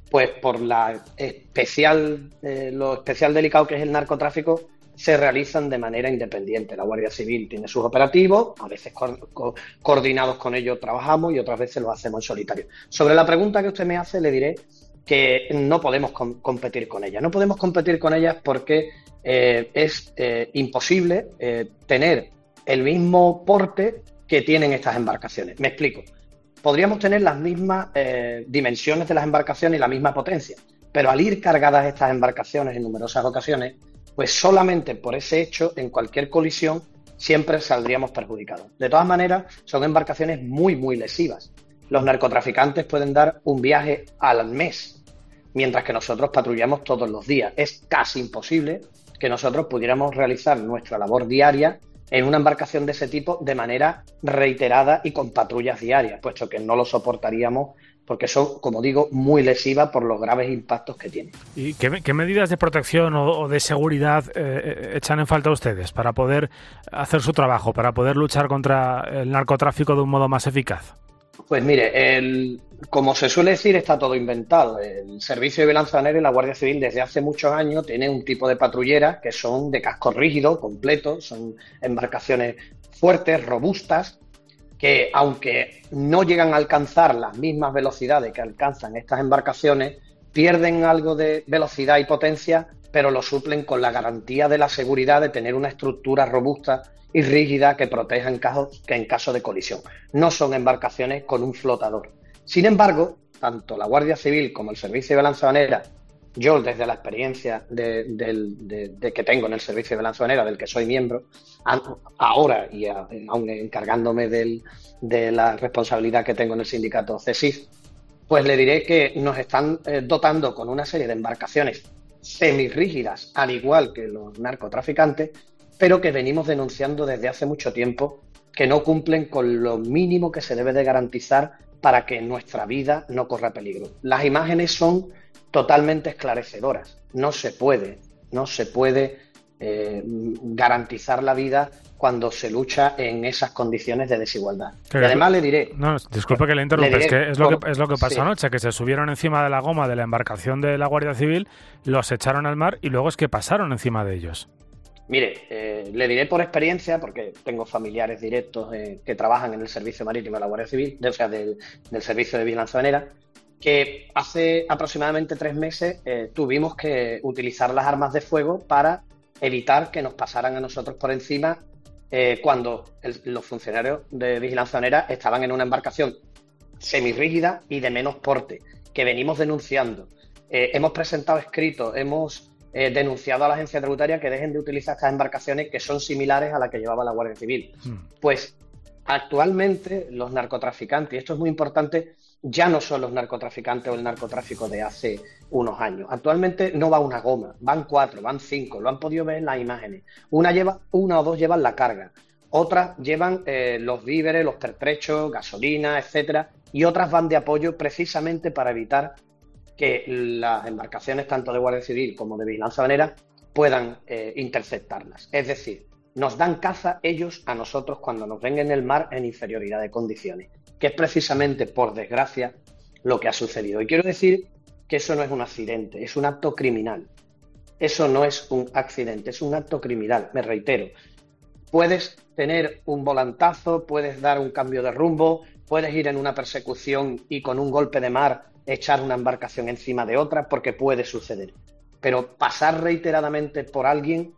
pues por la especial, eh, lo especial delicado que es el narcotráfico, se realizan de manera independiente. La Guardia Civil tiene sus operativos, a veces coordinados con ellos trabajamos y otras veces lo hacemos en solitario. Sobre la pregunta que usted me hace, le diré que no podemos competir con ellas. No podemos competir con ellas porque eh, es eh, imposible eh, tener el mismo porte que tienen estas embarcaciones. Me explico. Podríamos tener las mismas dimensiones de las embarcaciones y la misma potencia, pero al ir cargadas estas embarcaciones en numerosas ocasiones, pues solamente por ese hecho, en cualquier colisión, siempre saldríamos perjudicados. De todas maneras, son embarcaciones muy, muy lesivas. Los narcotraficantes pueden dar un viaje al mes mientras que nosotros patrullamos todos los días. Es casi imposible que nosotros pudiéramos realizar nuestra labor diaria en una embarcación de ese tipo de manera reiterada y con patrullas diarias, puesto que no lo soportaríamos porque son, como digo, muy lesivas por los graves impactos que tienen. ¿Y qué, medidas de protección o, de seguridad eh, eh, echan en falta ustedes para poder hacer su trabajo, para poder luchar contra el narcotráfico de un modo más eficaz? Pues mire, el, como se suele decir, está todo inventado. El Servicio de Bilanzanera y la Guardia Civil desde hace muchos años tiene un tipo de patrulleras que son de casco rígido, completo, son embarcaciones fuertes, robustas, que aunque no llegan a alcanzar las mismas velocidades que alcanzan estas embarcaciones, pierden algo de velocidad y potencia, pero lo suplen con la garantía de la seguridad de tener una estructura robusta y rígida que proteja en caso, que en caso de colisión. No son embarcaciones con un flotador. Sin embargo, tanto la Guardia Civil como el Servicio de Balanzonera, yo desde la experiencia de, que tengo en el Servicio de Balanzonera, del que soy miembro, ahora y aún encargándome de la responsabilidad que tengo en el sindicato CESIF, pues le diré que nos están eh, dotando con una serie de embarcaciones semirrígidas, al igual que los narcotraficantes, pero que venimos denunciando desde hace mucho tiempo que no cumplen con lo mínimo que se debe de garantizar para que nuestra vida no corra peligro. Las imágenes son totalmente esclarecedoras. No se puede, no se puede eh, garantizar la vida cuando se lucha en esas condiciones de desigualdad. y además le diré... No, disculpe que le interrumpa, es que es lo, que es lo que pasó anoche, que se subieron encima de la goma de la embarcación de la Guardia Civil, los echaron al mar y luego es que pasaron encima de ellos. Mire, eh, le diré por experiencia, porque tengo familiares directos eh, que trabajan en el Servicio Marítimo de la Guardia Civil, o sea, del, Servicio de Vigilancia Venera, que hace aproximadamente tres meses eh, tuvimos que utilizar las armas de fuego para evitar que nos pasaran a nosotros por encima cuando los funcionarios de Vigilancia Venera estaban en una embarcación semirrígida y de menos porte, que venimos denunciando. hemos presentado escritos, hemos eh, denunciado a la agencia tributaria que dejen de utilizar estas embarcaciones que son similares a las que llevaba la Guardia Civil. Hmm. Pues actualmente los narcotraficantes, y esto es muy importante ya no son los narcotraficantes o el narcotráfico de hace unos años. Actualmente no va una goma, van cuatro, van cinco, lo han podido ver en las imágenes. Una lleva, una o dos llevan la carga, otras llevan eh, los víveres, los pertrechos, gasolina, etcétera, y otras van de apoyo precisamente para evitar que las embarcaciones, tanto de Guardia Civil como de Vigilancia Banera, puedan eh, interceptarlas. Es decir, nos dan caza ellos a nosotros cuando nos ven en el mar en inferioridad de condiciones, que es precisamente, por desgracia, lo que ha sucedido. Y quiero decir que eso no es un accidente, es un acto criminal. Eso no es un accidente, es un acto criminal, me reitero. Puedes tener un volantazo, puedes dar un cambio de rumbo, puedes ir en una persecución y con un golpe de mar echar una embarcación encima de otra, porque puede suceder. Pero pasar reiteradamente por alguien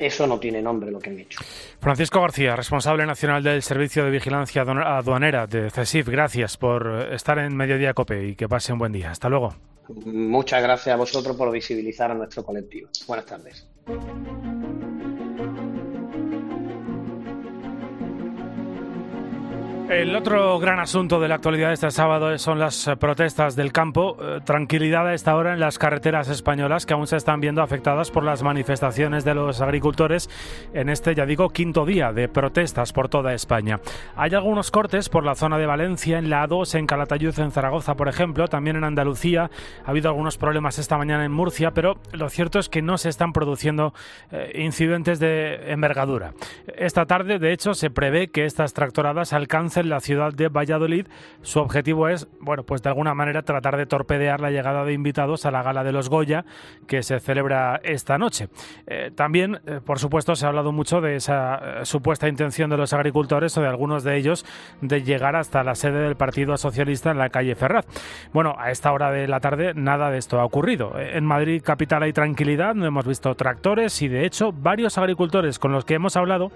eso no tiene nombre lo que han hecho. Francisco García, responsable nacional del Servicio de Vigilancia Aduanera de CESIF, gracias por estar en Mediodía Cope y que pase un buen día. Hasta luego. Muchas gracias a vosotros por visibilizar a nuestro colectivo. Buenas tardes. El otro gran asunto de la actualidad de este sábado son las eh, protestas del campo. Eh, tranquilidad a esta hora en las carreteras españolas que aún se están viendo afectadas por las manifestaciones de los agricultores en este, ya digo, quinto día de protestas por toda España. Hay algunos cortes por la zona de Valencia, en la A2, en Calatayud, en Zaragoza, por ejemplo, también en Andalucía. Ha habido algunos problemas esta mañana en Murcia, pero lo cierto es que no se están produciendo eh, incidentes de envergadura. Esta tarde, de hecho, se prevé que estas tractoradas alcancen en la ciudad de Valladolid. Su objetivo es, bueno, pues de alguna manera tratar de torpedear la llegada de invitados a la gala de los Goya que se celebra esta noche. Eh, también, eh, por supuesto, se ha hablado mucho de esa eh, supuesta intención de los agricultores o de algunos de ellos de llegar hasta la sede del Partido Socialista en la calle Ferraz. Bueno, a esta hora de la tarde nada de esto ha ocurrido. En Madrid capital hay tranquilidad, no hemos visto tractores y de hecho varios agricultores con los que hemos hablado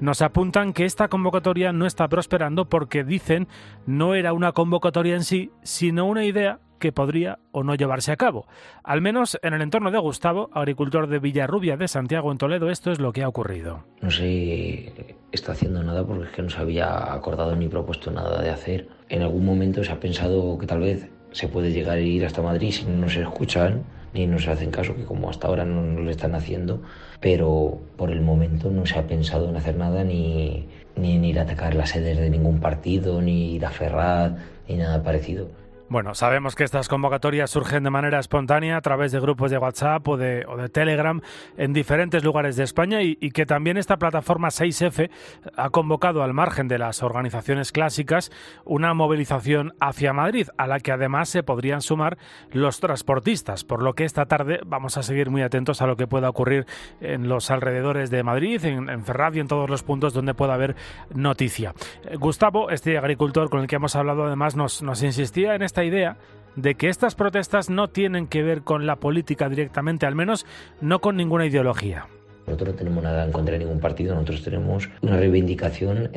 nos apuntan que esta convocatoria no está prosperando porque dicen no era una convocatoria en sí, sino una idea que podría o no llevarse a cabo. Al menos en el entorno de Gustavo, agricultor de Villarrubia de Santiago en Toledo, esto es lo que ha ocurrido. No se está haciendo nada porque es que no se había acordado ni propuesto nada de hacer. En algún momento se ha pensado que tal vez se puede llegar a ir hasta Madrid si no se escuchan ni no se hacen caso, que como hasta ahora no, no lo están haciendo, pero por el momento no se ha pensado en hacer nada ni, ni en ir a atacar las sedes de ningún partido, ni ir a Ferrat, ni nada parecido. Bueno, sabemos que estas convocatorias surgen de manera espontánea a través de grupos de WhatsApp o de, o de Telegram en diferentes lugares de España y, que también esta plataforma 6F ha convocado al margen de las organizaciones clásicas una movilización hacia Madrid, a la que además se podrían sumar los transportistas, por lo que esta tarde vamos a seguir muy atentos a lo que pueda ocurrir en los alrededores de Madrid, en, en y en todos los puntos donde pueda haber noticia. Eh, Gustavo, este agricultor con el que hemos hablado además, nos, nos insistía en esta idea de que estas protestas no tienen que ver con la política directamente, al menos no con ninguna ideología. Nosotros no tenemos nada en contra de ningún partido, nosotros tenemos una reivindicación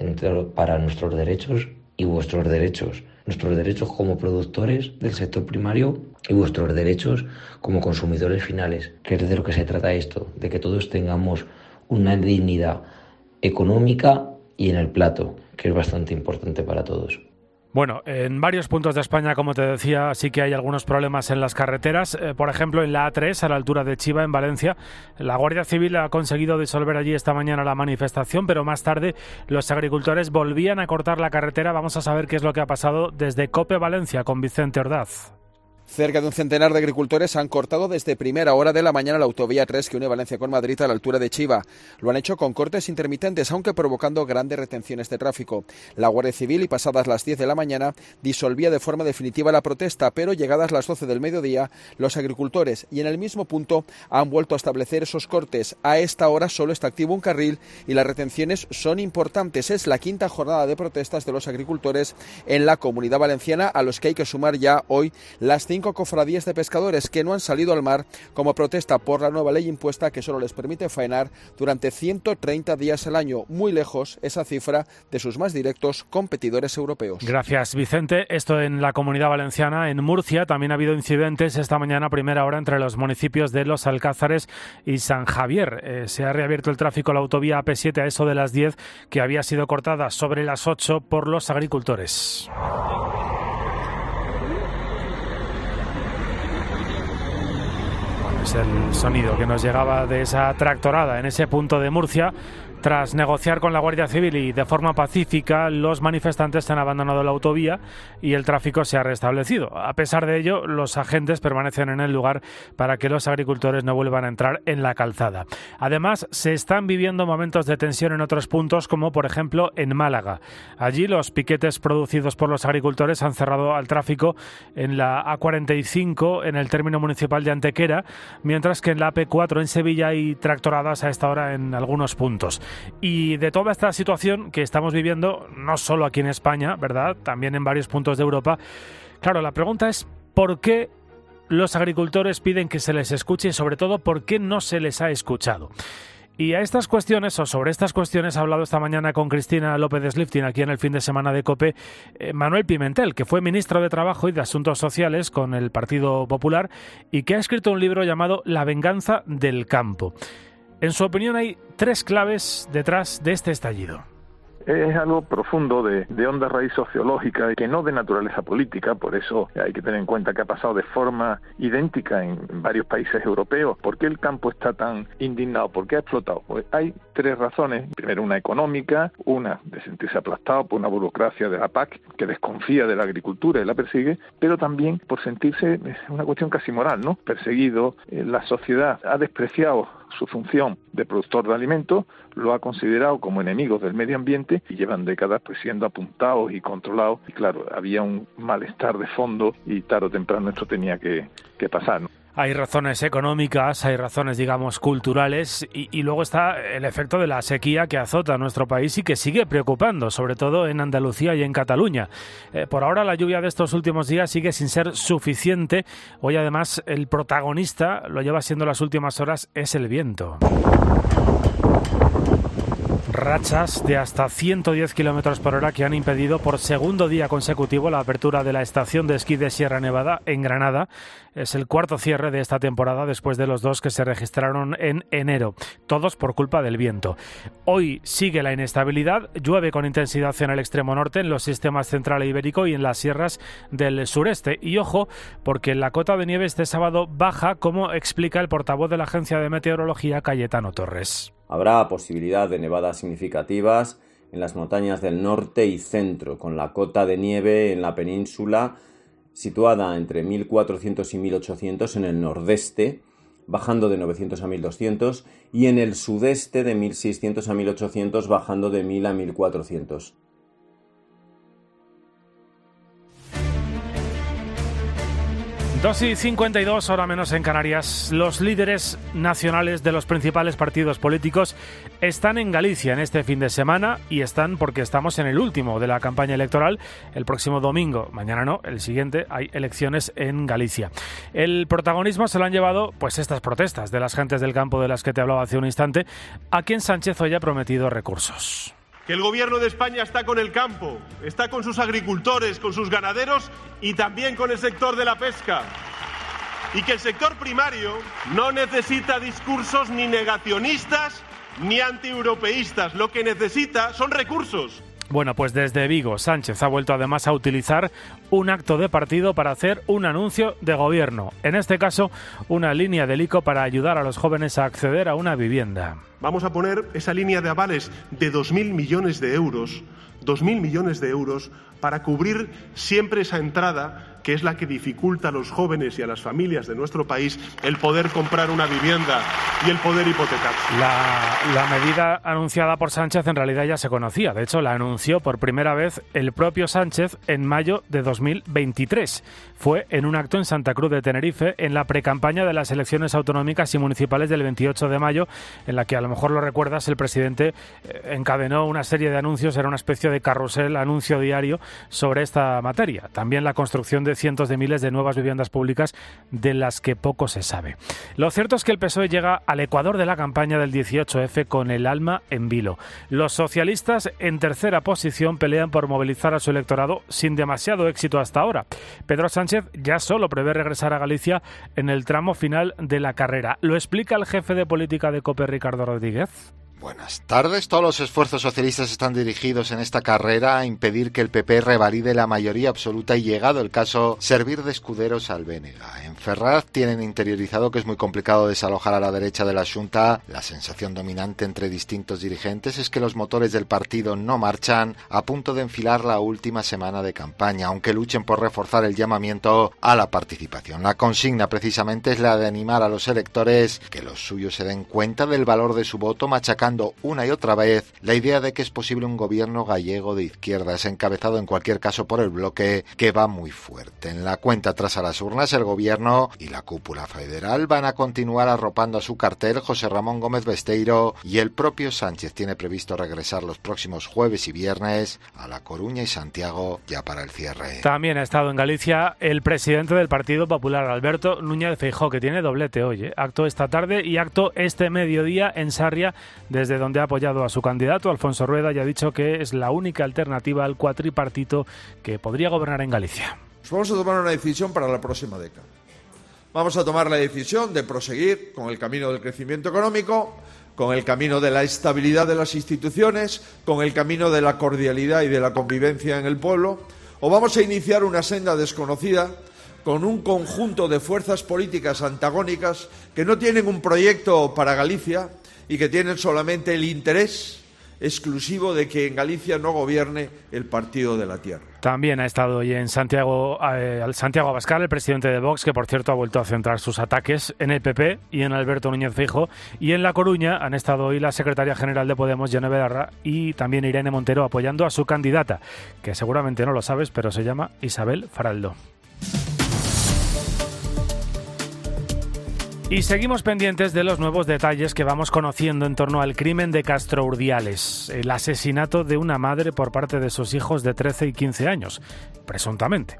para nuestros derechos y vuestros derechos. Nuestros derechos como productores del sector primario y vuestros derechos como consumidores finales. Que es de lo que se trata esto, de que todos tengamos una dignidad económica y en el plato, que es bastante importante para todos. Bueno, en varios puntos de España, como te decía, sí que hay algunos problemas en las carreteras. Eh, por ejemplo, en la A3, a la altura de Chiva, en Valencia, la Guardia Civil ha conseguido disolver allí esta mañana la manifestación, pero más tarde los agricultores volvían a cortar la carretera. Vamos a saber qué es lo que ha pasado desde Cope Valencia con Vicente Ordaz. Cerca de un centenar de agricultores han cortado desde primera hora de la mañana la autovía 3 que une Valencia con Madrid a la altura de Chiva. Lo han hecho con cortes intermitentes, aunque provocando grandes retenciones de tráfico. La Guardia Civil, y pasadas las 10 de la mañana, disolvía de forma definitiva la protesta, pero llegadas las 12 del mediodía, los agricultores y en el mismo punto han vuelto a establecer esos cortes. A esta hora solo está activo un carril y las retenciones son importantes. Es la quinta jornada de protestas de los agricultores en la comunidad valenciana, a los que hay que sumar ya hoy las cinco cofradías de pescadores que no han salido al mar como protesta por la nueva ley impuesta que solo les permite faenar durante 130 días al año, muy lejos esa cifra de sus más directos competidores europeos. Gracias, Vicente. Esto en la comunidad valenciana. En Murcia también ha habido incidentes esta mañana a primera hora entre los municipios de Los Alcázares y San Javier. Eh, se ha reabierto el tráfico la autovía AP7 a eso de las 10 que había sido cortada sobre las 8 por los agricultores. El sonido que nos llegaba de esa tractorada en ese punto de Murcia tras negociar con la Guardia Civil y de forma pacífica, los manifestantes han abandonado la autovía y el tráfico se ha restablecido. A pesar de ello, los agentes permanecen en el lugar para que los agricultores no vuelvan a entrar en la calzada. Además, se están viviendo momentos de tensión en otros puntos, como por ejemplo en Málaga. Allí los piquetes producidos por los agricultores han cerrado al tráfico en la A45 en el término municipal de Antequera, mientras que en la AP4 en Sevilla hay tractoradas a esta hora en algunos puntos. Y de toda esta situación que estamos viviendo, no solo aquí en España, ¿verdad? También en varios puntos de Europa. Claro, la pregunta es, ¿por qué los agricultores piden que se les escuche y sobre todo, ¿por qué no se les ha escuchado? Y a estas cuestiones, o sobre estas cuestiones, ha hablado esta mañana con Cristina López de aquí en el fin de semana de COPE, eh, Manuel Pimentel, que fue ministro de Trabajo y de Asuntos Sociales con el Partido Popular y que ha escrito un libro llamado La venganza del campo. En su opinión hay tres claves detrás de este estallido es algo profundo de, de, honda raíz sociológica que no de naturaleza política, por eso hay que tener en cuenta que ha pasado de forma idéntica en, varios países europeos. ¿Por qué el campo está tan indignado? ¿Por qué ha explotado? Pues hay tres razones. Primero, una económica, una de sentirse aplastado por una burocracia de la PAC que desconfía de la agricultura y la persigue, pero también por sentirse, es una cuestión casi moral, ¿no? Perseguido, eh, la sociedad ha despreciado su función de productor de alimentos, lo ha considerado como enemigos del medio ambiente y llevan décadas pues siendo apuntados y controlados y claro, había un malestar de fondo y tarde o temprano esto tenía que, que pasar. Hay razones económicas, hay razones, digamos, culturales y, luego está el efecto de la sequía que azota nuestro país y que sigue preocupando, sobre todo en Andalucía y en Cataluña. Eh, por ahora la lluvia de estos últimos días sigue sin ser suficiente. Hoy además el protagonista, lo lleva siendo las últimas horas, es el viento. Rachas de hasta 110 kilómetros por hora que han impedido por segundo día consecutivo la apertura de la estación de esquí de Sierra Nevada en Granada. Es el cuarto cierre de esta temporada después de los dos que se registraron en enero, todos por culpa del viento. Hoy sigue la inestabilidad, llueve con intensidad en el extremo norte, en los sistemas central e ibérico y en las sierras del sureste. Y ojo, porque la cota de nieve este sábado baja, como explica el portavoz de la Agencia de Meteorología, Cayetano Torres. Habrá posibilidad de nevadas significativas en las montañas del norte y centro, con la cota de nieve en la península situada entre 1400 y 1800 en el nordeste, bajando de 900 a 1200, y en el sudeste de 1600 a 1800, bajando de 1000 a 1400. 2 y 52, hora menos en Canarias. Los líderes nacionales de los principales partidos políticos están en Galicia en este fin de semana y están porque estamos en el último de la campaña electoral. El próximo domingo, mañana no, el siguiente, hay elecciones en Galicia. El protagonismo se lo han llevado pues estas protestas de las gentes del campo de las que te hablaba hace un instante, a quien Sánchez hoy ha prometido recursos que el gobierno de España está con el campo, está con sus agricultores, con sus ganaderos y también con el sector de la pesca. Y que el sector primario no necesita discursos ni negacionistas ni antieuropeístas. Lo que necesita son recursos. Bueno, pues desde Vigo, Sánchez ha vuelto además a utilizar un acto de partido para hacer un anuncio de gobierno. En este caso, una línea del ICO para ayudar a los jóvenes a acceder a una vivienda. Vamos a poner esa línea de avales de 2.000 millones de euros, 2.000 millones de euros, para cubrir siempre esa entrada que es la que dificulta a los jóvenes y a las familias de nuestro país el poder comprar una vivienda y el poder hipotecar. La, medida anunciada por Sánchez en realidad ya se conocía. De hecho, la anunció por primera vez el propio Sánchez en mayo de 2023. Fue en un acto en Santa Cruz de Tenerife en la precampaña de las elecciones autonómicas y municipales del 28 de mayo, en la que a lo mejor lo recuerdas, el presidente eh, encadenó una serie de anuncios, era una especie de carrusel, anuncio diario sobre esta materia. También la construcción de cientos de miles de nuevas viviendas públicas de las que poco se sabe. Lo cierto es que el PSOE llega al ecuador de la campaña del 18F con el alma en vilo. Los socialistas en tercera posición pelean por movilizar a su electorado sin demasiado éxito hasta ahora. Pedro Sánchez ya solo prevé regresar a Galicia en el tramo final de la carrera. Lo explica el jefe de política de COPE, Ricardo Rodríguez. Buenas tardes. Todos los esfuerzos socialistas están dirigidos en esta carrera a impedir que el PP revalide la mayoría absoluta y llegado el caso servir de escuderos al Bénega. En Ferraz tienen interiorizado que es muy complicado desalojar a la derecha de la Junta. La sensación dominante entre distintos dirigentes es que los motores del partido no marchan a punto de enfilar la última semana de campaña, aunque luchen por reforzar el llamamiento a la participación. La consigna precisamente es la de animar a los electores que los suyos se den cuenta del valor de su voto machacando una y otra vez la idea de que es posible un gobierno gallego de izquierdas, encabezado en cualquier caso por el bloque que va muy fuerte. En la cuenta tras a las urnas, el gobierno y la cúpula federal van a continuar arropando a su cartel José Ramón Gómez Besteiro y el propio Sánchez tiene previsto regresar los próximos jueves y viernes a La Coruña y Santiago ya para el cierre. También ha estado en Galicia el presidente del Partido Popular, Alberto Núñez Feijó, que tiene doblete hoy. ¿eh? Acto esta tarde y acto este mediodía en Sarria de desde donde ha apoyado a su candidato, Alfonso Rueda, y ha dicho que es la única alternativa al cuatripartito que podría gobernar en Galicia. Pues vamos a tomar una decisión para la próxima década. Vamos a tomar la decisión de proseguir con el camino del crecimiento económico, con el camino de la estabilidad de las instituciones, con el camino de la cordialidad y de la convivencia en el pueblo, o vamos a iniciar una senda desconocida con un conjunto de fuerzas políticas antagónicas que no tienen un proyecto para Galicia, y que tienen solamente el interés exclusivo de que en Galicia no gobierne el Partido de la Tierra. También ha estado hoy en Santiago, eh, Santiago Abascal, el presidente de Vox, que por cierto ha vuelto a centrar sus ataques en el PP y en Alberto Núñez Fijo. Y en La Coruña han estado hoy la secretaria general de Podemos, Jenny Bedarra, y también Irene Montero apoyando a su candidata, que seguramente no lo sabes, pero se llama Isabel Faraldo. Y seguimos pendientes de los nuevos detalles que vamos conociendo en torno al crimen de Castro Urdiales, el asesinato de una madre por parte de sus hijos de 13 y 15 años, presuntamente.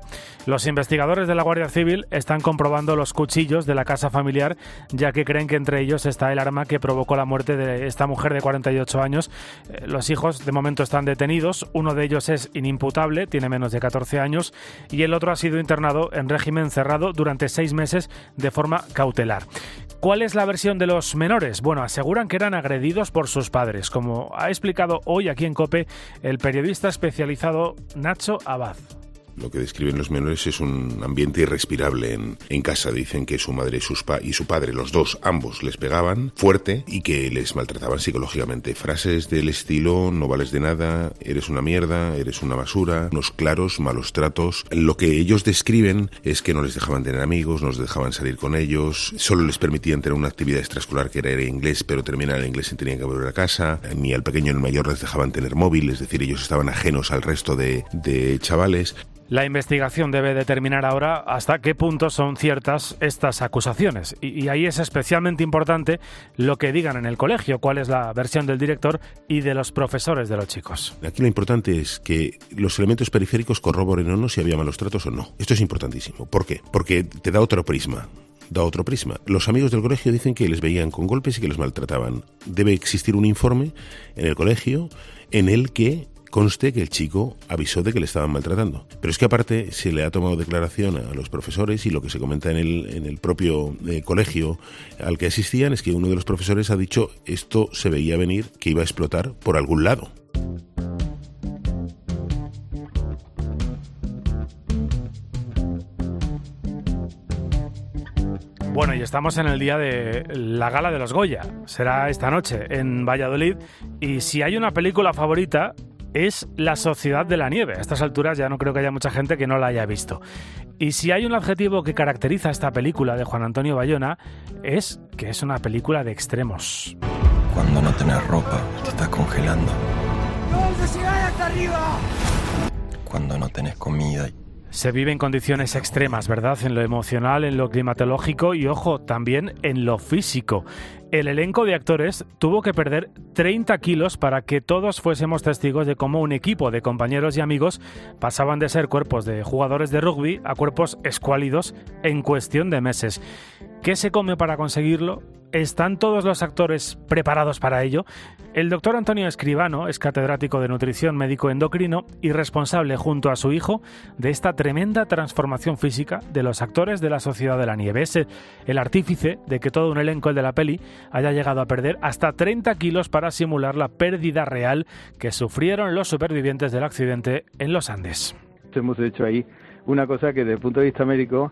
Los investigadores de la Guardia Civil están comprobando los cuchillos de la casa familiar, ya que creen que entre ellos está el arma que provocó la muerte de esta mujer de 48 años. Eh, los hijos de momento están detenidos, uno de ellos es inimputable, tiene menos de 14 años, y el otro ha sido internado en régimen cerrado durante seis meses de forma cautelar. ¿Cuál es la versión de los menores? Bueno, aseguran que eran agredidos por sus padres, como ha explicado hoy aquí en COPE el periodista especializado Nacho Abad. Lo que describen los menores es un ambiente irrespirable en, en casa. Dicen que su madre y, y su padre, los dos, ambos, les pegaban fuerte y que les maltrataban psicológicamente. Frases del estilo, no vales de nada, eres una mierda, eres una basura, unos claros malos tratos. Lo que ellos describen es que no les dejaban tener amigos, no les dejaban salir con ellos, solo les permitían tener una actividad extraescolar que era inglés, pero terminar el inglés y tenían que volver a casa. Ni al pequeño ni al mayor les dejaban tener móvil, es decir, ellos estaban ajenos al resto de, de chavales. La investigación debe determinar ahora hasta qué punto son ciertas estas acusaciones. Y, ahí es especialmente importante lo que digan en el colegio, cuál es la versión del director y de los profesores de los chicos. Aquí lo importante es que los elementos periféricos corroboren o no si había malos tratos o no. Esto es importantísimo. ¿Por qué? Porque te da otro prisma da otro prisma. Los amigos del colegio dicen que les veían con golpes y que les maltrataban. Debe existir un informe en el colegio en el que conste que el chico avisó de que le estaban maltratando. Pero es que aparte se le ha tomado declaración a los profesores y lo que se comenta en el, en el propio eh, colegio al que asistían es que uno de los profesores ha dicho esto se veía venir, que iba a explotar por algún lado. Bueno, y estamos en el día de la gala de los Goya. Será esta noche en Valladolid. Y si hay una película favorita, es La Sociedad de la Nieve. A estas alturas ya no creo que haya mucha gente que no la haya visto. Y si hay un adjetivo que caracteriza esta película de Juan Antonio Bayona, es que es una película de extremos. Cuando no tenés ropa, te estás congelando. hasta arriba! Cuando no tenés comida se vive en condiciones extremas, ¿verdad? En lo emocional, en lo climatológico y, ojo, también en lo físico. El elenco de actores tuvo que perder 30 kilos para que todos fuésemos testigos de cómo un equipo de compañeros y amigos pasaban de ser cuerpos de jugadores de rugby a cuerpos escuálidos en cuestión de meses. ¿Qué se come para conseguirlo? ¿Están todos los actores preparados para ello? El doctor Antonio Escribano es catedrático de nutrición médico endocrino y responsable junto a su hijo de esta tremenda transformación física de los actores de la Sociedad de la Nieve. Es el artífice de que todo un elenco de la peli haya llegado a perder hasta 30 kilos para simular la pérdida real que sufrieron los supervivientes del accidente en los Andes. Hemos hecho ahí una cosa que desde el punto de vista médico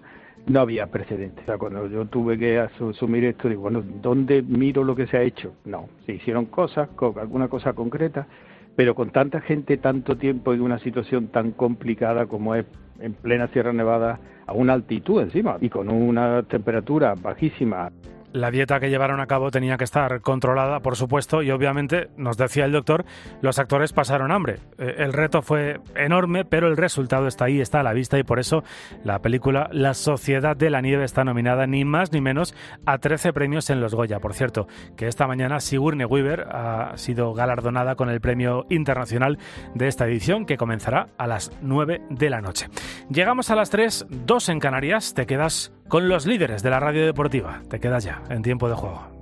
no había precedentes. O sea, cuando yo tuve que asumir esto, digo, bueno, ¿dónde miro lo que se ha hecho? No, se hicieron cosas, alguna cosa concreta, pero con tanta gente, tanto tiempo en una situación tan complicada como es en plena Sierra Nevada, a una altitud encima y con una temperatura bajísima. La dieta que llevaron a cabo tenía que estar controlada, por supuesto, y obviamente, nos decía el doctor, los actores pasaron hambre. Eh, el reto fue enorme, pero el resultado está ahí, está a la vista, y por eso la película La Sociedad de la Nieve está nominada ni más ni menos a 13 premios en los Goya. Por cierto, que esta mañana Sigourney Weaver ha sido galardonada con el premio internacional de esta edición, que comenzará a las 9 de la noche. Llegamos a las 3, 2 en Canarias, te quedas con los líderes de la radio deportiva. Te quedas ya en tiempo de juego.